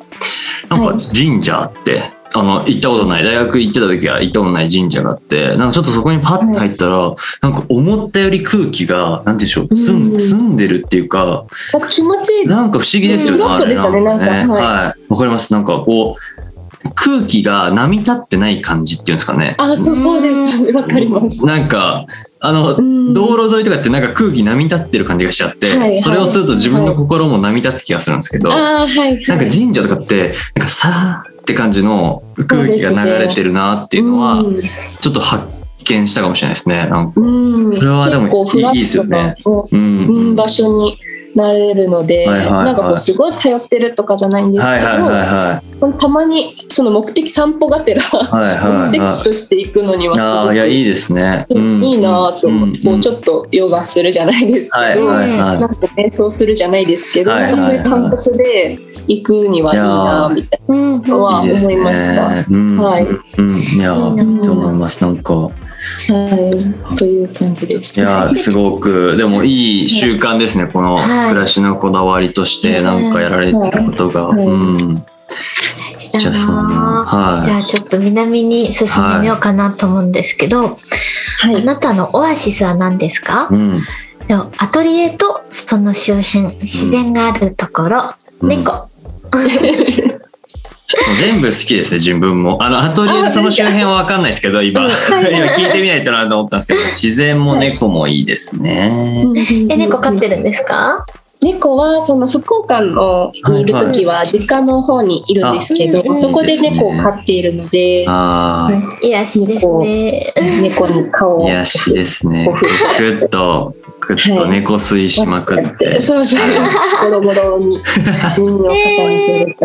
なんか神社あって。あの行ったことない。大学行ってた時は行ったことない神社があってなんかちょっとそこにパッと入ったら、なんか思ったより空気がなんでしょう澄んうん。澄んでるっていうかなんか気持ちいい。なんか不思議ですよね。あれなんか。はい。はい。わかります。なんかこう、空気が波立ってない感じっていうんですかね。あそうそうです。わかります。なんか、あの、うん。道路沿いとかってなんか空気波立ってる感じがしちゃって、はいはいそれをすると自分の心も波立つ気がするんですけど、はい。はいなんか神社とかって、なんかさーって感じの空気が流れてるなっていうのは、うん。ちょっと発見したかもしれないですね。なんか。うん。それはでもいいですよね。うん場所になれるので、はいはいはい。なんかこうすごい通ってるとかじゃないんですけど、はいはいはいはい。たまにその目的散歩がてらはいはい目的はい地として行くのにはすあごくあいやいいですね。うんいいなと思って、こうちょっとヨガするじゃないですけど、はいはいはい。なんか瞑想するじゃないですけど、はいはいなんかそういう感覚で行くにはいいなみたいなのは思いました。はい。うん。いやいいな。いいと思いますなんかはい、という感じです。いやすごくでもいい習慣ですねこのはい。暮らしのこだわりとしてなんかやられてることが、はい。うん。じゃあそはい。じゃあちょっと南に進んでみようかなと思うんですけど、はい、あなたのオアシスは何ですか、うん。でもアトリエとその周辺自然があるところ、うん。猫 全部好きですね自分も。あのアトリエでその周辺は分かんないですけど今 今聞いてみないとなと思ったんですけど自然も猫もいいですね、え猫飼ってるんですか？猫はその福岡のにいる時は実家の方にいるんですけど、はいはいそこで猫を飼っているので、ああ癒しですね。猫に顔を癒しですね。お風呂ぐっとぐっと猫吸い。しまくって、そうそう。ボロボロに耳を肩にする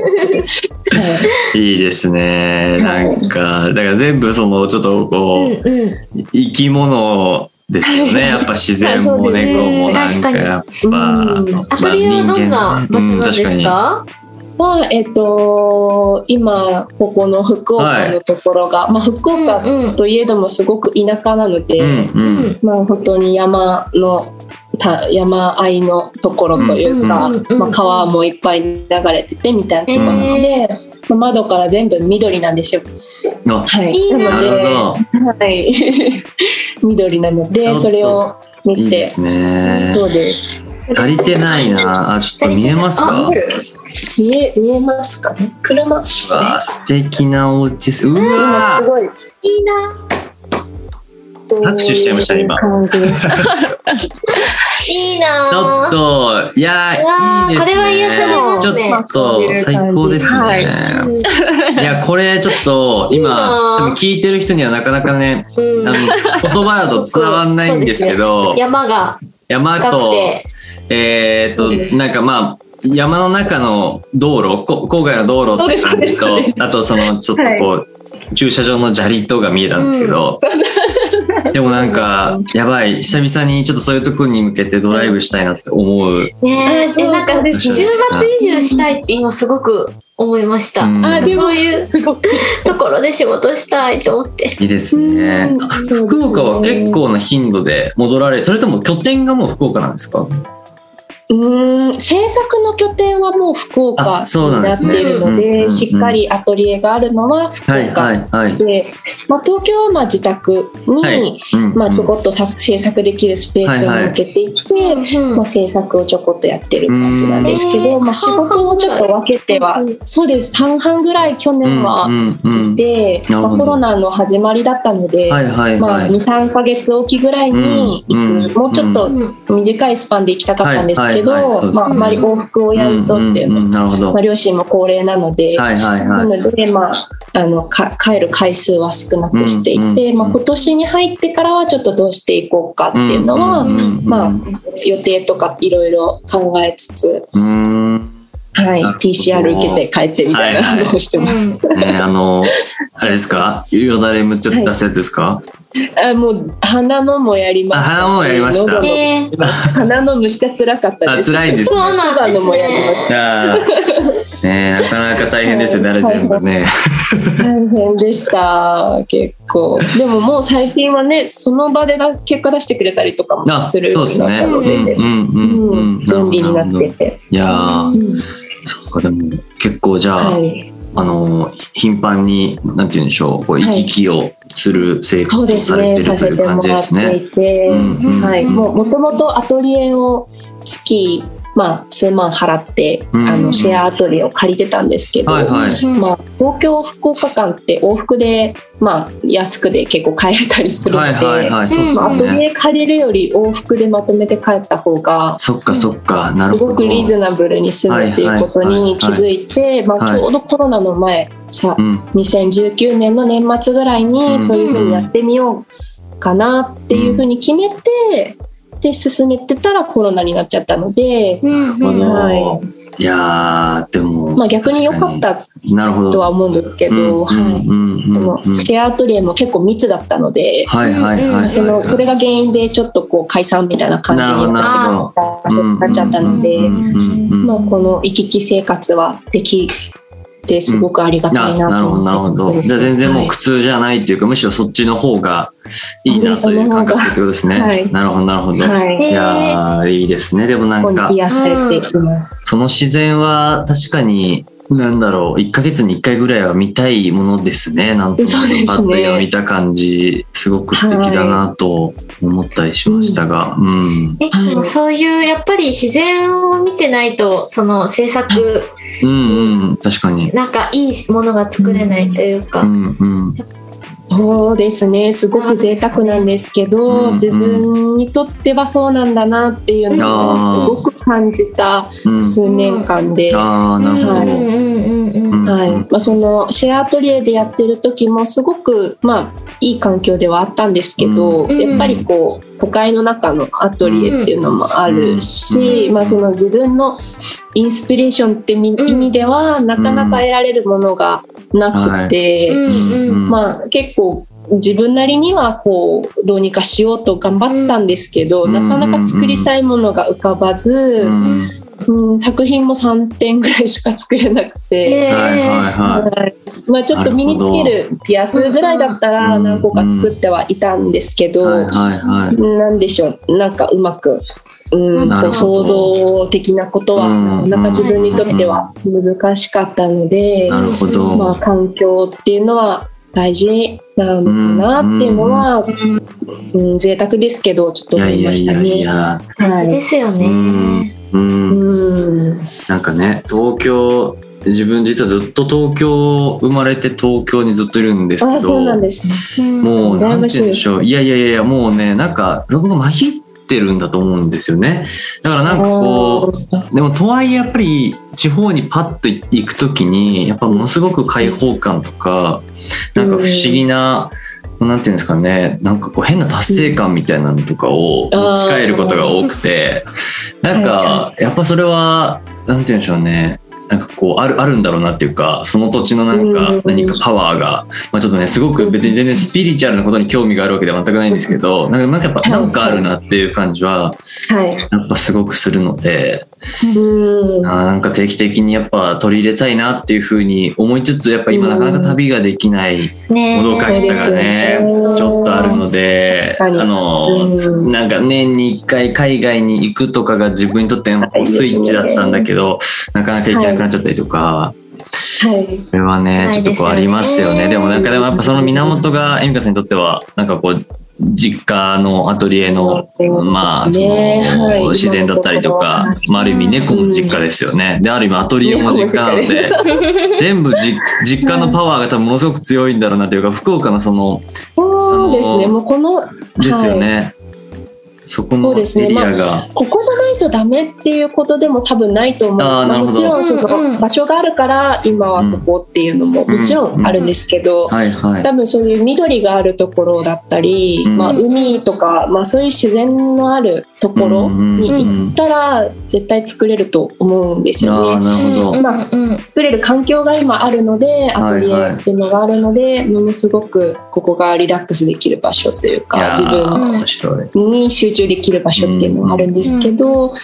はい。いいですね。なんか、だから全部そのちょっとうんこう、うん生き物ですよね。やっぱ自然も猫もなん確かやっぱ、アトリエはどんな場所なんです人間ねうん確かは、えっと、今ここの福岡のところが、まあ、福岡といえどもすごく田舎なので、に。うんうん。まあ、本当に山のた山あいのところというか、うんまあ、川もいっぱい流れててみたいなところなので、まあ窓から全部緑なんですよ。あ、はい、いいな。ので、はい、緑なのでそれを見ていいね。そうです足りてないな。あ、ちょっと見えますか？あ見え見えますか？ね車。うわ素敵なお家。です。う今わすごい。いいな。拍手しちゃいました今。い。いいちょなっと、いやいいですね。これは癒されますね。ちょっと最高ですね。はい。いや、これちょっと今、いいな。多分聞いてる人にはなかなかね、うん。あの言葉だと伝わんないんですけど、山が山近くと、てえーっと、なんかまあ、山の中の道路、こ郊外の道路って感じとあとそのちょっとこう、駐車場の砂利とが見えたんですけど、そうそう。でもなんか、やばい、久々にちょっとそういうとこに向けてドライブしたいなって思う。ねえなんかそうです。週末移住したいって今すごく思いました、うん。あでもそういうすごく。ところで仕事したいと思って。いいですね。うん。あ福岡は結構な頻度で戻られ、それとも拠点がもう福岡なんですか？うん制作の拠点はもう福岡あそうなんになっているのでうんうんうんうん。しっかりアトリエがあるのは福はい岡はいはい。で、まあ、東京はまあ自宅に、はい。うんまあ、ちょこっとさ制作できるスペースを設けていて、まあ、制作をちょこっとやってる感じなんですけど、うん。まあ、仕事をちょっと分けてはうんそうです。半々ぐらい去年はうんうんいて、なるほど。まあ、コロナの始まりだったので、はいはいまあ、はい。23か月おきぐらいに行く、うんうんもうちょっとうん。短いスパンで行きたかったんですけど、はいはいはいそうですまあ、あまり往復をやるとっていうのんんんなるほど。まあ、両親も高齢なので、はいはいなはい。ので、まあ、あのか帰る回数は少なくしていて、うんうんまあ、今年に入ってからはちょっとどうしていこうかっていうのは、うんうんうんまあ、予定とかいろいろ考えつつ、うーん。はい。PCR 受けて帰ってみたいなのをしてます。うん。ねあの、あれですか？よだれむっちゃ出すやつですか、あもう鼻のもやりました。鼻もやりました。鼻のむっちゃ辛かったあ、です。辛いんですね。そうなんです喉のもやりましじゃあ、ねなかなか大変ですよね、あれ全部ね。大変。でした。結構。でももう最近はねその場でだ結果出してくれたりとかもあ、するそうですね。うんようになったので、うん。うんううん。ん。便利になって。て、いやー、うんそっか、でも結構じゃあ、はい、あの、頻繁に、なんて言うんでしょう、こう、行き来をする生活をされてるという感じですね。はい、もうもともとアトリエを月、まあ、数万払って、うんあのシェアアトリエを借りてたんですけど、はいはい。うんまあ、東京福岡間って往復で、まあ、安くで結構買えたりするのはで、ア。トリエ借りるより往復でまとめて帰った方がそっかそっか、なるほど。すごくリーズナブルに済むっていうことに気づいて、まあ、ちょうどコロナの前さうん。2019年の年末ぐらいうんにそういうふうにやってみようかなっていうふうに決めて、で進めてたらコロナになっちゃったので、うんなるほどはいいやー、でも。まあ、逆に良かっ確た。なるほど。とは思うんですけど、シェアアトリエも結構密だったので。そのそれが原因でちょっとこう解散みたいな感じに私がなっちゃったので、うんうんうんうんまあ、この行き来生活はできてすごくありがたいななるほどと思ってなるほど。じゃあ全然もう苦痛じゃないっていうか、むしろそっちの方がいいなという感覚ってことですね。はいなるほどなるほど。はいいやーいいですね。でもなんかに癒されています。その自然は確かに。なんだろう1ヶ月に1回ぐらいは見たいものですね。なんとなくパッと今見た感じすごく素敵だなと思ったりしましたが、うん、でもそういうやっぱり自然を見てないとその制作うんうん。確かに。なんかいいものが作れないというか、うんうんそうですね。すごく贅沢なんですけど、うん自分にとってはそうなんだなっていうのをすごく感じたうん。数年間で。はい。まあ、そのシェアアトリエでやってる時もすごく、まあ、いい環境ではあったんですけど、うん。やっぱりこう都会の中のアトリエっていうのもあるし、うんまあ、その自分のインスピレーションって意味ではなかなか得られるものがなくて、まあ、結構自分なりにはこうどうにかしようと頑張ったんですけど、うんなかなか作りたいものが浮かばず、うんうん作品も3点ぐらいしか作れなくて。えー。はいはいははいまあ、ちょっと身につけるピアスぐらいだったら何個か作ってはいたんですけいど、はいはいはい。なんでしょう。なんかうまく、うん、こう想ど像的なことはうん。なかなか自分にとっては難しかったので、なるほど、まあ、環境っていうのは大事なのかなっていうのは、うん贅沢ですけどちょっといや思いましたね。や大事ではい。すよね、うん。ううんん。なんかね東京自分実はずっと東京生まれて東京にずっといるんですけどあそうなんですね。うん。もう、羨なんましいですて言うんでしょう。いやいやいや、もうね、なんか、僕がまひってるんだと思うんですよね。だからなんかこう、でもとはいえやっぱり地方にパッと行くときに、やっぱものすごく開放感とか、なんか不思議な、なんていうんですかね、なんかこう変な達成感みたいなのとかを持ち帰ることが多くて、なんかやっぱそれは、なんていうんでしょうね、なんかこうあるあるんだろうなっていうかその土地のなんかうん。何かパワーが、まあ、ちょっとねすごく別に全然スピリチュアルなことに興味があるわけでは全くないんですけどなんかなんかやっぱなんかあるなっていう感じははい。やっぱすごくするのでうん。なんか定期的にやっぱ取り入れたいなっていうふうに思いつつやっぱ今なかなか旅ができないねもどかしさがねそうですよねちょっとあるのであのうん。なんか年に1回海外に行くとかが自分にとってスイッチだったんだけどなかなか行けなくなっちゃったりとか。はい。これはね、ちょっとこうありますよね。でもなんかでもやっぱその源がエミカさんにとっては、なんかこう、実家のアトリエの、うんまあ、その、自然だったりとか、まあ、ある意味猫も実家ですよね。で、ある意味アトリエも実家なので、全部じ実家のパワーが多分ものすごく強いんだろうなというか、福岡のその、そうですね。もうこのですよはい。ね。そこそのうですねエリアが。ここじゃないとダメっていうことでも多分ないと思うんでまあもちろんその場所があるから今はここっていうのももちろんあるんですけど。多分そういう緑があるところだったり、うんまあ、海とか、まあ、そういう自然のあるところに行ったら絶対作れると思うんですああ、よね。なるほど。うんうんうん作れる環境が今あるのでアトリエっていうのがあるので、ものすごくここがリラックスできる場所というか自分。に集中できる場所っていうのはあるんですけど、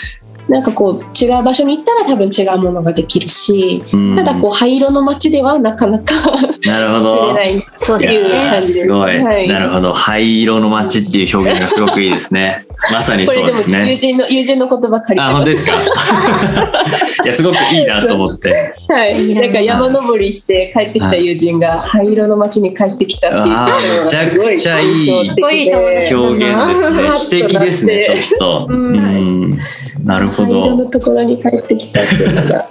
なんかこう違う場所に行ったら多分違うものができるし、うん。ただこう灰色の街ではなかなか なるほ作どれ。ないいそうですねやー感じです。すごい、はい。なるほど。灰色の街っていう表現がすごくいいですね。まさにそうですね。友人の友人の言葉借りて。ます。あ本当ですか？いやすごくいいなと思って。はい。なんか山登りして帰ってきた友人が灰色の街に帰ってきたって言ってたのがすごいあーめちゃくちゃいい印象的表現ですね。詩的ですねちょっと。ううん。んなるほ灰色のどところに帰ってきたっていうのが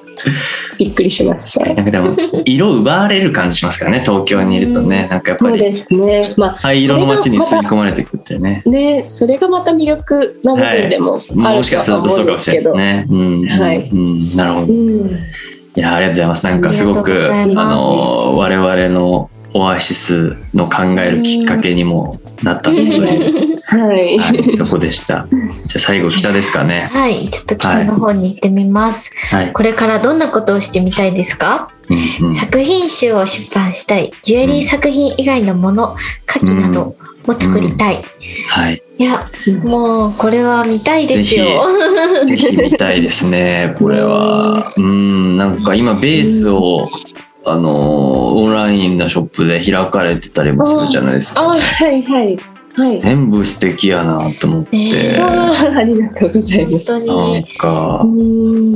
びっくりしました。なんかでも色奪われる感じしますからね東京にいるとね。なんかやっぱり。そうですね。まあ灰色の街に吸い込まれていくってね。ね、それがまた魅力な部分でもあるもしかすとは思うかもうんですけど。しれないですねうん。はい。うん。なるほど。うん。いやありがとうございます。なんかすごくあの我々のオアシスの考えるきっかけにもなったという はい。はい。とこでした？じゃあ最後北ですかね。はい。ちょっと北の方に行ってみます、はい。これからどんなことをしてみたいですか、うんうん。作品集を出版したい。ジュエリー作品以外のもの書きなどを作りたい、はい。いやもうこれは見たいですよ。ぜひ。見たいですね。これは。うん。なんか今ベースをあのオンラインのショップで開かれてたりもするじゃないですか。あ、はいはいはい。全部素敵やなと思って。ねあー ありがとうございます。本当なんにかうん。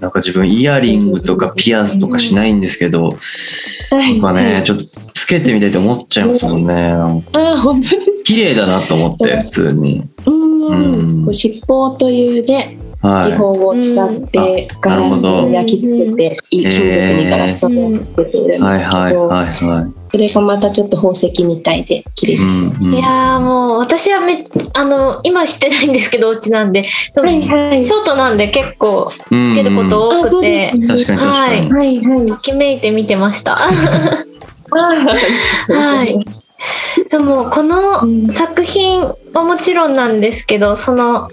なんか自分イヤリングとかピアスとかしないんですけど、なんかね、ちょっとつけてみたいと思っちゃいますもんね。なんかあ、本当ですか？綺麗だなと思って、普通に。うん。うんこう尻尾というね、はい。技法を使ってガラスを焼き付けて、いい金属にガラスを焼き付けているんはいですけど、はいはいはそれがまたちょっと宝石みたいで綺麗い。です。うんうんいやーもう私はめあの今してないんですけどお家なんで多分はいショートなんで結構つけること多くてですね。確かに確かに。はいはい。ときめいて見てました はい。でもこの作品はもちろんなんですけどその、は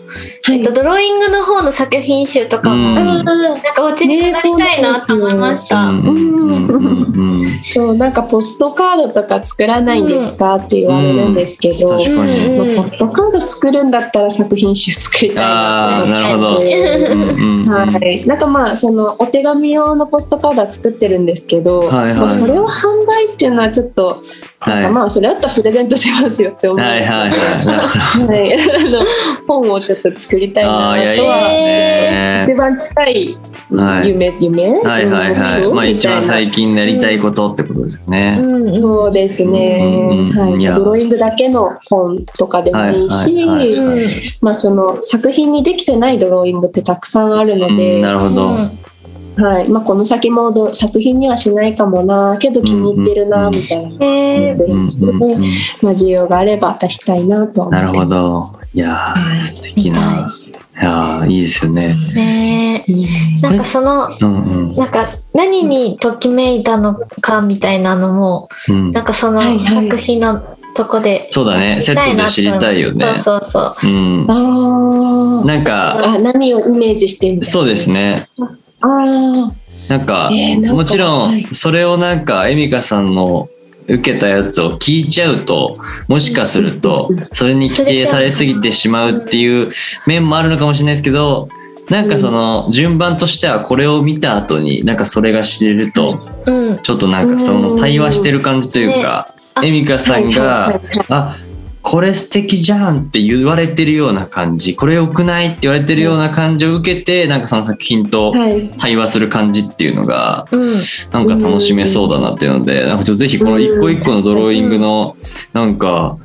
い。えっと、ドローイングの方の作品集とかも、うん。なんかお家に飾りたいなと思いました。うんうんうんうんうん。そうなんかポストカードとか作らないんですか、って言われるんですけど、確かに。うん。まあポストカード作るんだったら作品集作りたいなああ、なるほど。ってうんうんうんはい、なんかまあそのお手紙用のポストカードは作ってるんですけど、はいはい。まあ、それを販売っていうのはちょっとなんかまあそれだったらプレゼントしますよって思う、はいはいはい。はい。あの本をちょっと作りたいど。ああ、いや、いいなとはね。一番近いはい。夢、夢はいはいはい。まあ一番最近近やりたいことってことですよね。うん。うん。そうですね、うんうんはい。いや。ドローイングだけの本とかでもいいし、はいはいはいうんまあ、その作品にできてないドローイングってたくさんあるのうん。で、なるほど。はい。まあ、この先もど作品にはしないかもな。けど気に入ってるなうんみたいな、えー。うんうんうんまあ、需要があれば出したいなとは思なるってほど。いやー、はい。素敵な。い。やーいいですよね。ねえなんかそのうんうん。なんか何にときめいたのかみたいなのもうん。なんかその作品のとこでそうだね。セットで知りたいよね。そうそうそう。うん。あー。なんか、あ何をイメージしてみたいな。そうですね。なんか、えーもちろんはい、それをなんか、エミカさんの受けたやつを聞いちゃうと、もしかするとそれに規定されすぎてしまうっていう面もあるのかもしれないですけど、なんかその順番としてはこれを見た後になんかそれが知れるとうん。ちょっとなんかその対話してる感じというか、ねエミカさんがはいはいはいはい「あこれ素敵じゃん」って言われてるような感じ。これ良くないって言われてるような感じを受けてなんかその作品とはい。対話する感じっていうのがうん。なんか楽しめそうだなっていうのでなんかちょっとぜひこの一個一個のドローイングのなんか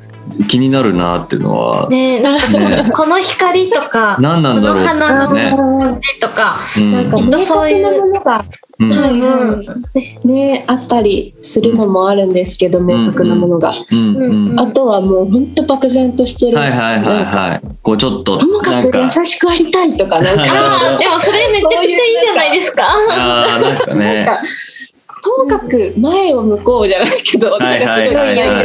気になるなっていうのはねなんかこねのこの光とか何なんだろうこの花のね。感じとか、うんなんかきっとそういうものがうんはいうんねあったりするのもあるんですけど、ん明確なものが。うんうんうんあとはもう本当漠然としてる。はいはいはいはい。こうちょっとともかく優しくありたいとかなんかでもそれめちゃくちゃいいじゃないですか。あーなんかね。かともかく前を向こうじゃないけど、なんかすごいな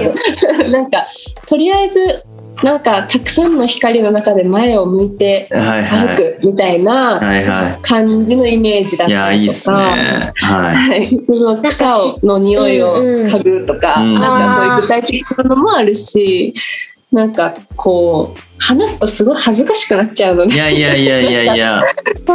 い。なんかとりあえずなんかたくさんの光の中で前を向いて。歩くみたいな感じのイメージだったりとか。ね。ははい、その草をの匂いを嗅ぐとか、なんかそういう具体的なのもあるし、なんかこう話すとすごい恥ずかしくなっちゃうのい。いね。やいやいやいやいや。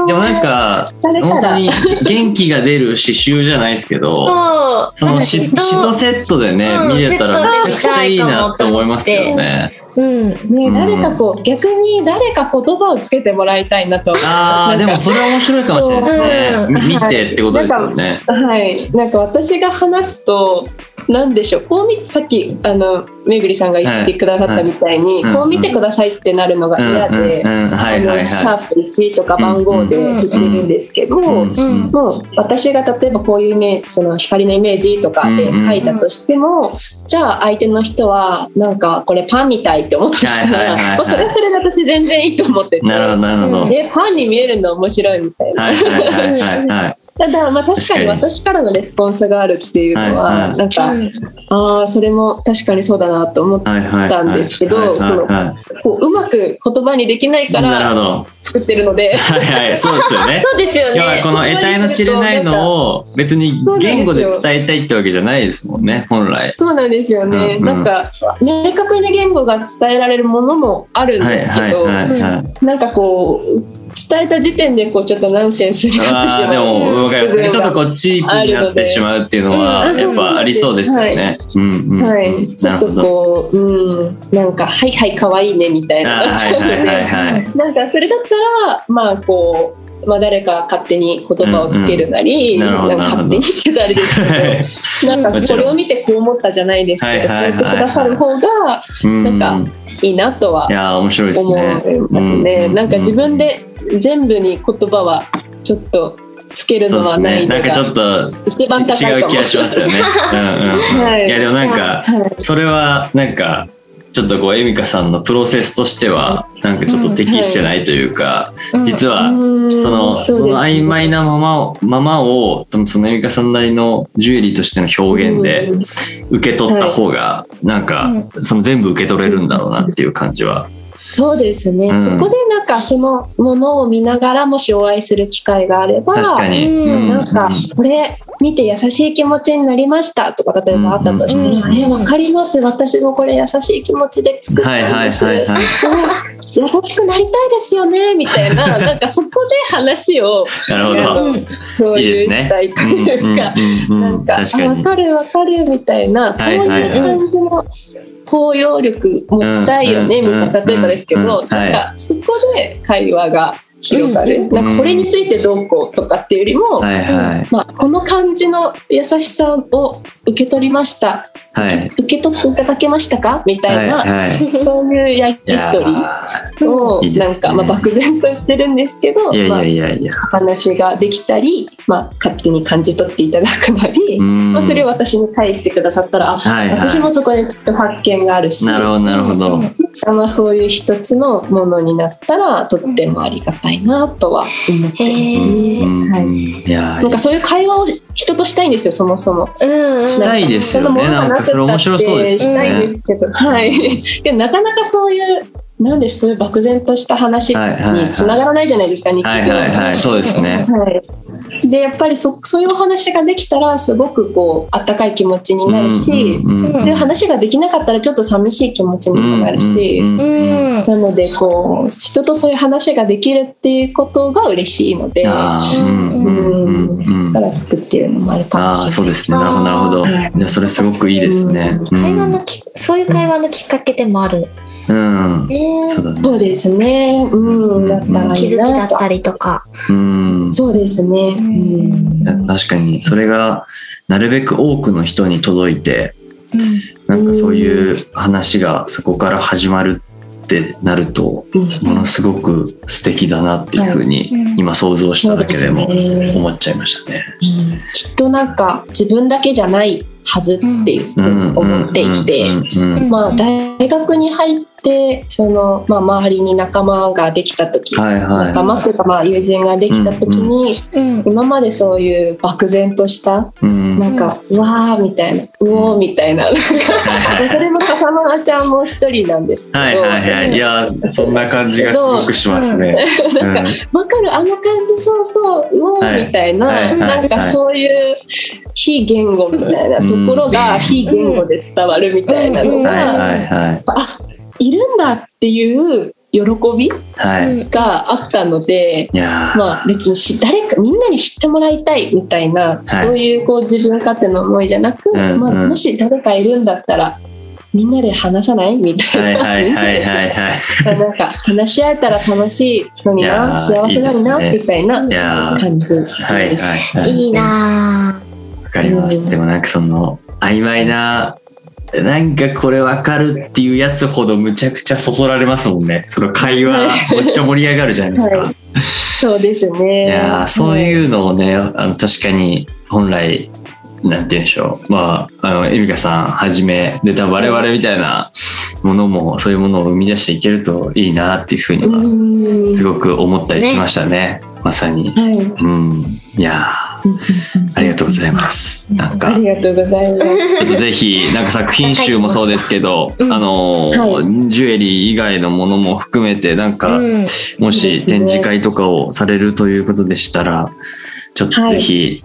でもなんか本当に元気が出る刺繍じゃないですけど。そのシなんかシトセットでね、うん見れたらめちゃくちゃいいなって思いますけどね。うんね、うん誰かこう逆に誰か言葉をつけてもらいたいなとああでもそれは面白いかもしれないですね。うんみ見てってことですよね。はい、なんか私が話すと何でしょう。こう見さっきあのめぐりさんが言ってくださったみたいに、はいこう見てくださいってなるのがうん。嫌で、うん。うん。はいはいあのシャはープ1とか番号で振ってるんですけど、い。うん。うん。もう私が例えばこういうイメージその光のイメージとかで書いたとしても、じゃあ相手の人はなんかこれパンみたいって思ったとしたら、それはそれで私全然いいと思ってて。なるほどなるほど。はいでパンに見えるの面白いみたいな、はいはいはいはい。ただまあ確かに私からのレスポンスがあるっていうのは、はいはいなんか、うんああそれも確かにそうだなと思っ。たんですけどううまく言葉にできないかなるほらど。作ってるのではいはい、そうですよね。そうですよねこの得体の知れないのを別に言語で伝えたいってわけじゃないですもんね、本来。そうなんですよね、うんうんなんか明確に言語が伝えられるものもあるんはいですけど、はいはいはい。なんかこう伝えた時点でこうちょっとナンセンスになってしああ、でまうも、わかりますね。ちょっとこう、チープになってしまうっていうのは、うんやっぱありそうですよね。うんうん。はい、ちょっと。こう、うん、なんか、はいはい、可愛いねみたいなはいはいはいで、はい。なんかそれだったら、まあこう、まあ誰か勝手に言葉をつけるなり、うんうんな勝手に言ってたらあれですけど、なんかこれを見てこう思ったじゃないですけど、そう言ってくださる方がうんなんかいいなとはいやー、面白いです思いね。ますね。うんなんか自分で全部に言葉はちょっとつけるのはないのそうですね。なんかちょがっと一番高い。違う気がしますよね。うんうん。はいいやでもなんかはいそれはなんかちょっとこうエミカさんのプロセスとしてはなんかちょっと適してないというか、うん。実はそそのその曖昧ななままをままをそのエミカさんなりのジュエリーとしての表現で受け取った方がなんかその全部受け取れるんだろうなっていう感じは。そうですね、うん。そこでなんかそのものを見ながらもしお会いする機会があれば確かに。うんなんかこれ見て優しい気持ちになりましたとか例えばあったとしてうん。も、えわかります。私もこれ優しい気持ちで作ったんです、はいはい。優しくなりたいですよね。みたいな。なんかそこで話を共有したいというか。うんうんうんうんなんか確かに。あ分かる分かるみたいな、はいはいはい。こういう感じの包容力持ちたいよね、うんみたいな。例えばですけど、なんかそこで会話が広がる、うんなんかこれについてどうこうとかっていうよりも、はいはい。まあ、この感じの優しさを受け取りました。はい。受け取っていただけましたか？みたいな、はいはい。そういうやり取りー。をなんか、まあ、漠然としてるんですけどいやいまあやいや。いや。話ができたり、まあ、勝手に感じ取っていただくなり、うん。まあ、それを私に返してくださったら、あはいはい。私もそこできっと発見があるし、なるほどなるほど。まあ、そういう一つのものになったらとってもありがたいなとは思ってますはいいやなんかそういう会話を人としたいんですよそもそも。うんしたいですよね。なんかそれ面白そうですしたいんねで。すけど、はい。でもなかなかそういうなんでそういう漠然とした話はいはいはいにつながらないじゃないですか、日常はいはいはい、そうですね。はい、でやっぱりそそういうお話ができたらすごくこうあったかい気持ちになるし、うんうんそういう話ができなかったらちょっと寂しい気持ちにもなるし、うんうんうんうん。なのでこう人とそういう話ができるっていうことが嬉しいのでうん。うんうん。うんから作ってるのもあるかああもしれないそうですね。なるほどなるほど。それすごくいいですね。うん。会話のきそういう会話のきっかけでもある。うん。ねそうだね。そうですね。うん。だったらい気づきだったりとか。うん。そうですね。うん。確かに。それがなるべく多くの人に届いてなんかそういう話がそこから始まるってなるとうん。ものすごく素敵だなっていうふうにうん。今想像しただけでも思っちゃいましたね。うん。きっとなんか自分だけじゃないはずっていうふうに思っていて、まあ、大学に入ってその、まあ、周りに仲間ができた時、はいはい仲間というかまあ友人ができた時に、うん。今までそういう漠然としたうんなんか、うわーみたいなうおーみたいななんかそれも笠間ちゃんも一人なんですけど、はいはいはいいやそんな感じがすごくしますね。うんかるあの感じそうそううおーはいみたいな、はいはいなんかそういう非言語みたいなところが非言語で伝わるみたいなのが、はいはいはい。あいるんだっていう喜びはい。があったので、いやー。まあ別にし誰かみんなに知ってもらいたいみたいな、そういうこう自分勝手な思いじゃなく、うんまあ、うんもし誰かいるんだったらみんなで話さないみたいな、はいはいはいはいはい。なんか話し合えたら楽しいのにな幸せなのになみたいな感じです。はいはいはい。いいなわかります。うんでもなんかその曖昧ななんかこれわかるっていうやつほどむちゃくちゃそそられますもんね。その会話めっちゃ盛り上がるじゃないですか。はいそうですね。いやーそういうのをねあの確かに本来なんて言うんでしょうまああのエミカさんはじめで多分我々みたいなものもそういうものを生み出していけるといいなっていうふうにはうんすごく思ったりしましたね。まさに。はい。うん。いやー ありがとうございます。なんかありがとうございます。ぜひなんか作品集もそうですけど、うんあのーはジュエリー以外のものも含めてなんか、うん。もし展示会とかをされるということでしたらちょっとぜひ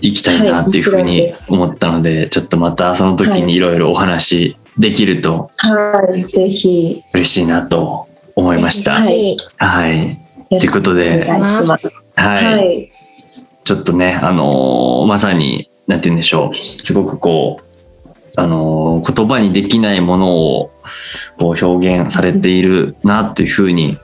行きたいなっていうふうに思ったので、ちょっとまたその時にいろいろお話できるとはい。ぜひ。嬉しいなと思いました。ははい、い。よということでいします。はいはい。ちょっとね、あのーまさに、なんて言うんでしょう。すごくこう、あのー言葉にできないものをこう表現されているなっていうふうに、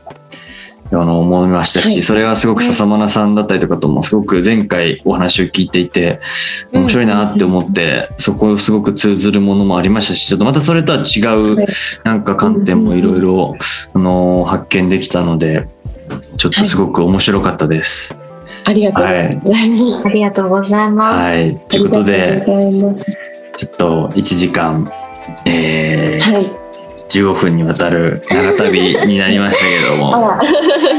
あの思いましたし、はい。それはすごく笹間さんだったりとかともすごく前回お話を聞いていてうん。面白いなって思って、そこすごく通ずるものもありましたしちょっとまたそれとは違うはい。なんか観点もいろいろあのー発見できたのでちょっとすごく面白かったです。ありがとうございます。ありがとうございます。はい、ということで。ちょっと1時間、えーはい。15分にわたる長旅になりましたけども、あは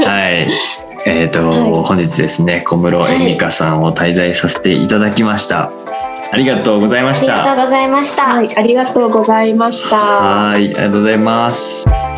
ら。い。えっ、と、はい本日ですね、小室はい恵美香さんを滞在させていただきました。ありがとうございまあした。りがとうございました。はい。ありがとうございました。はい、ありがとうございます。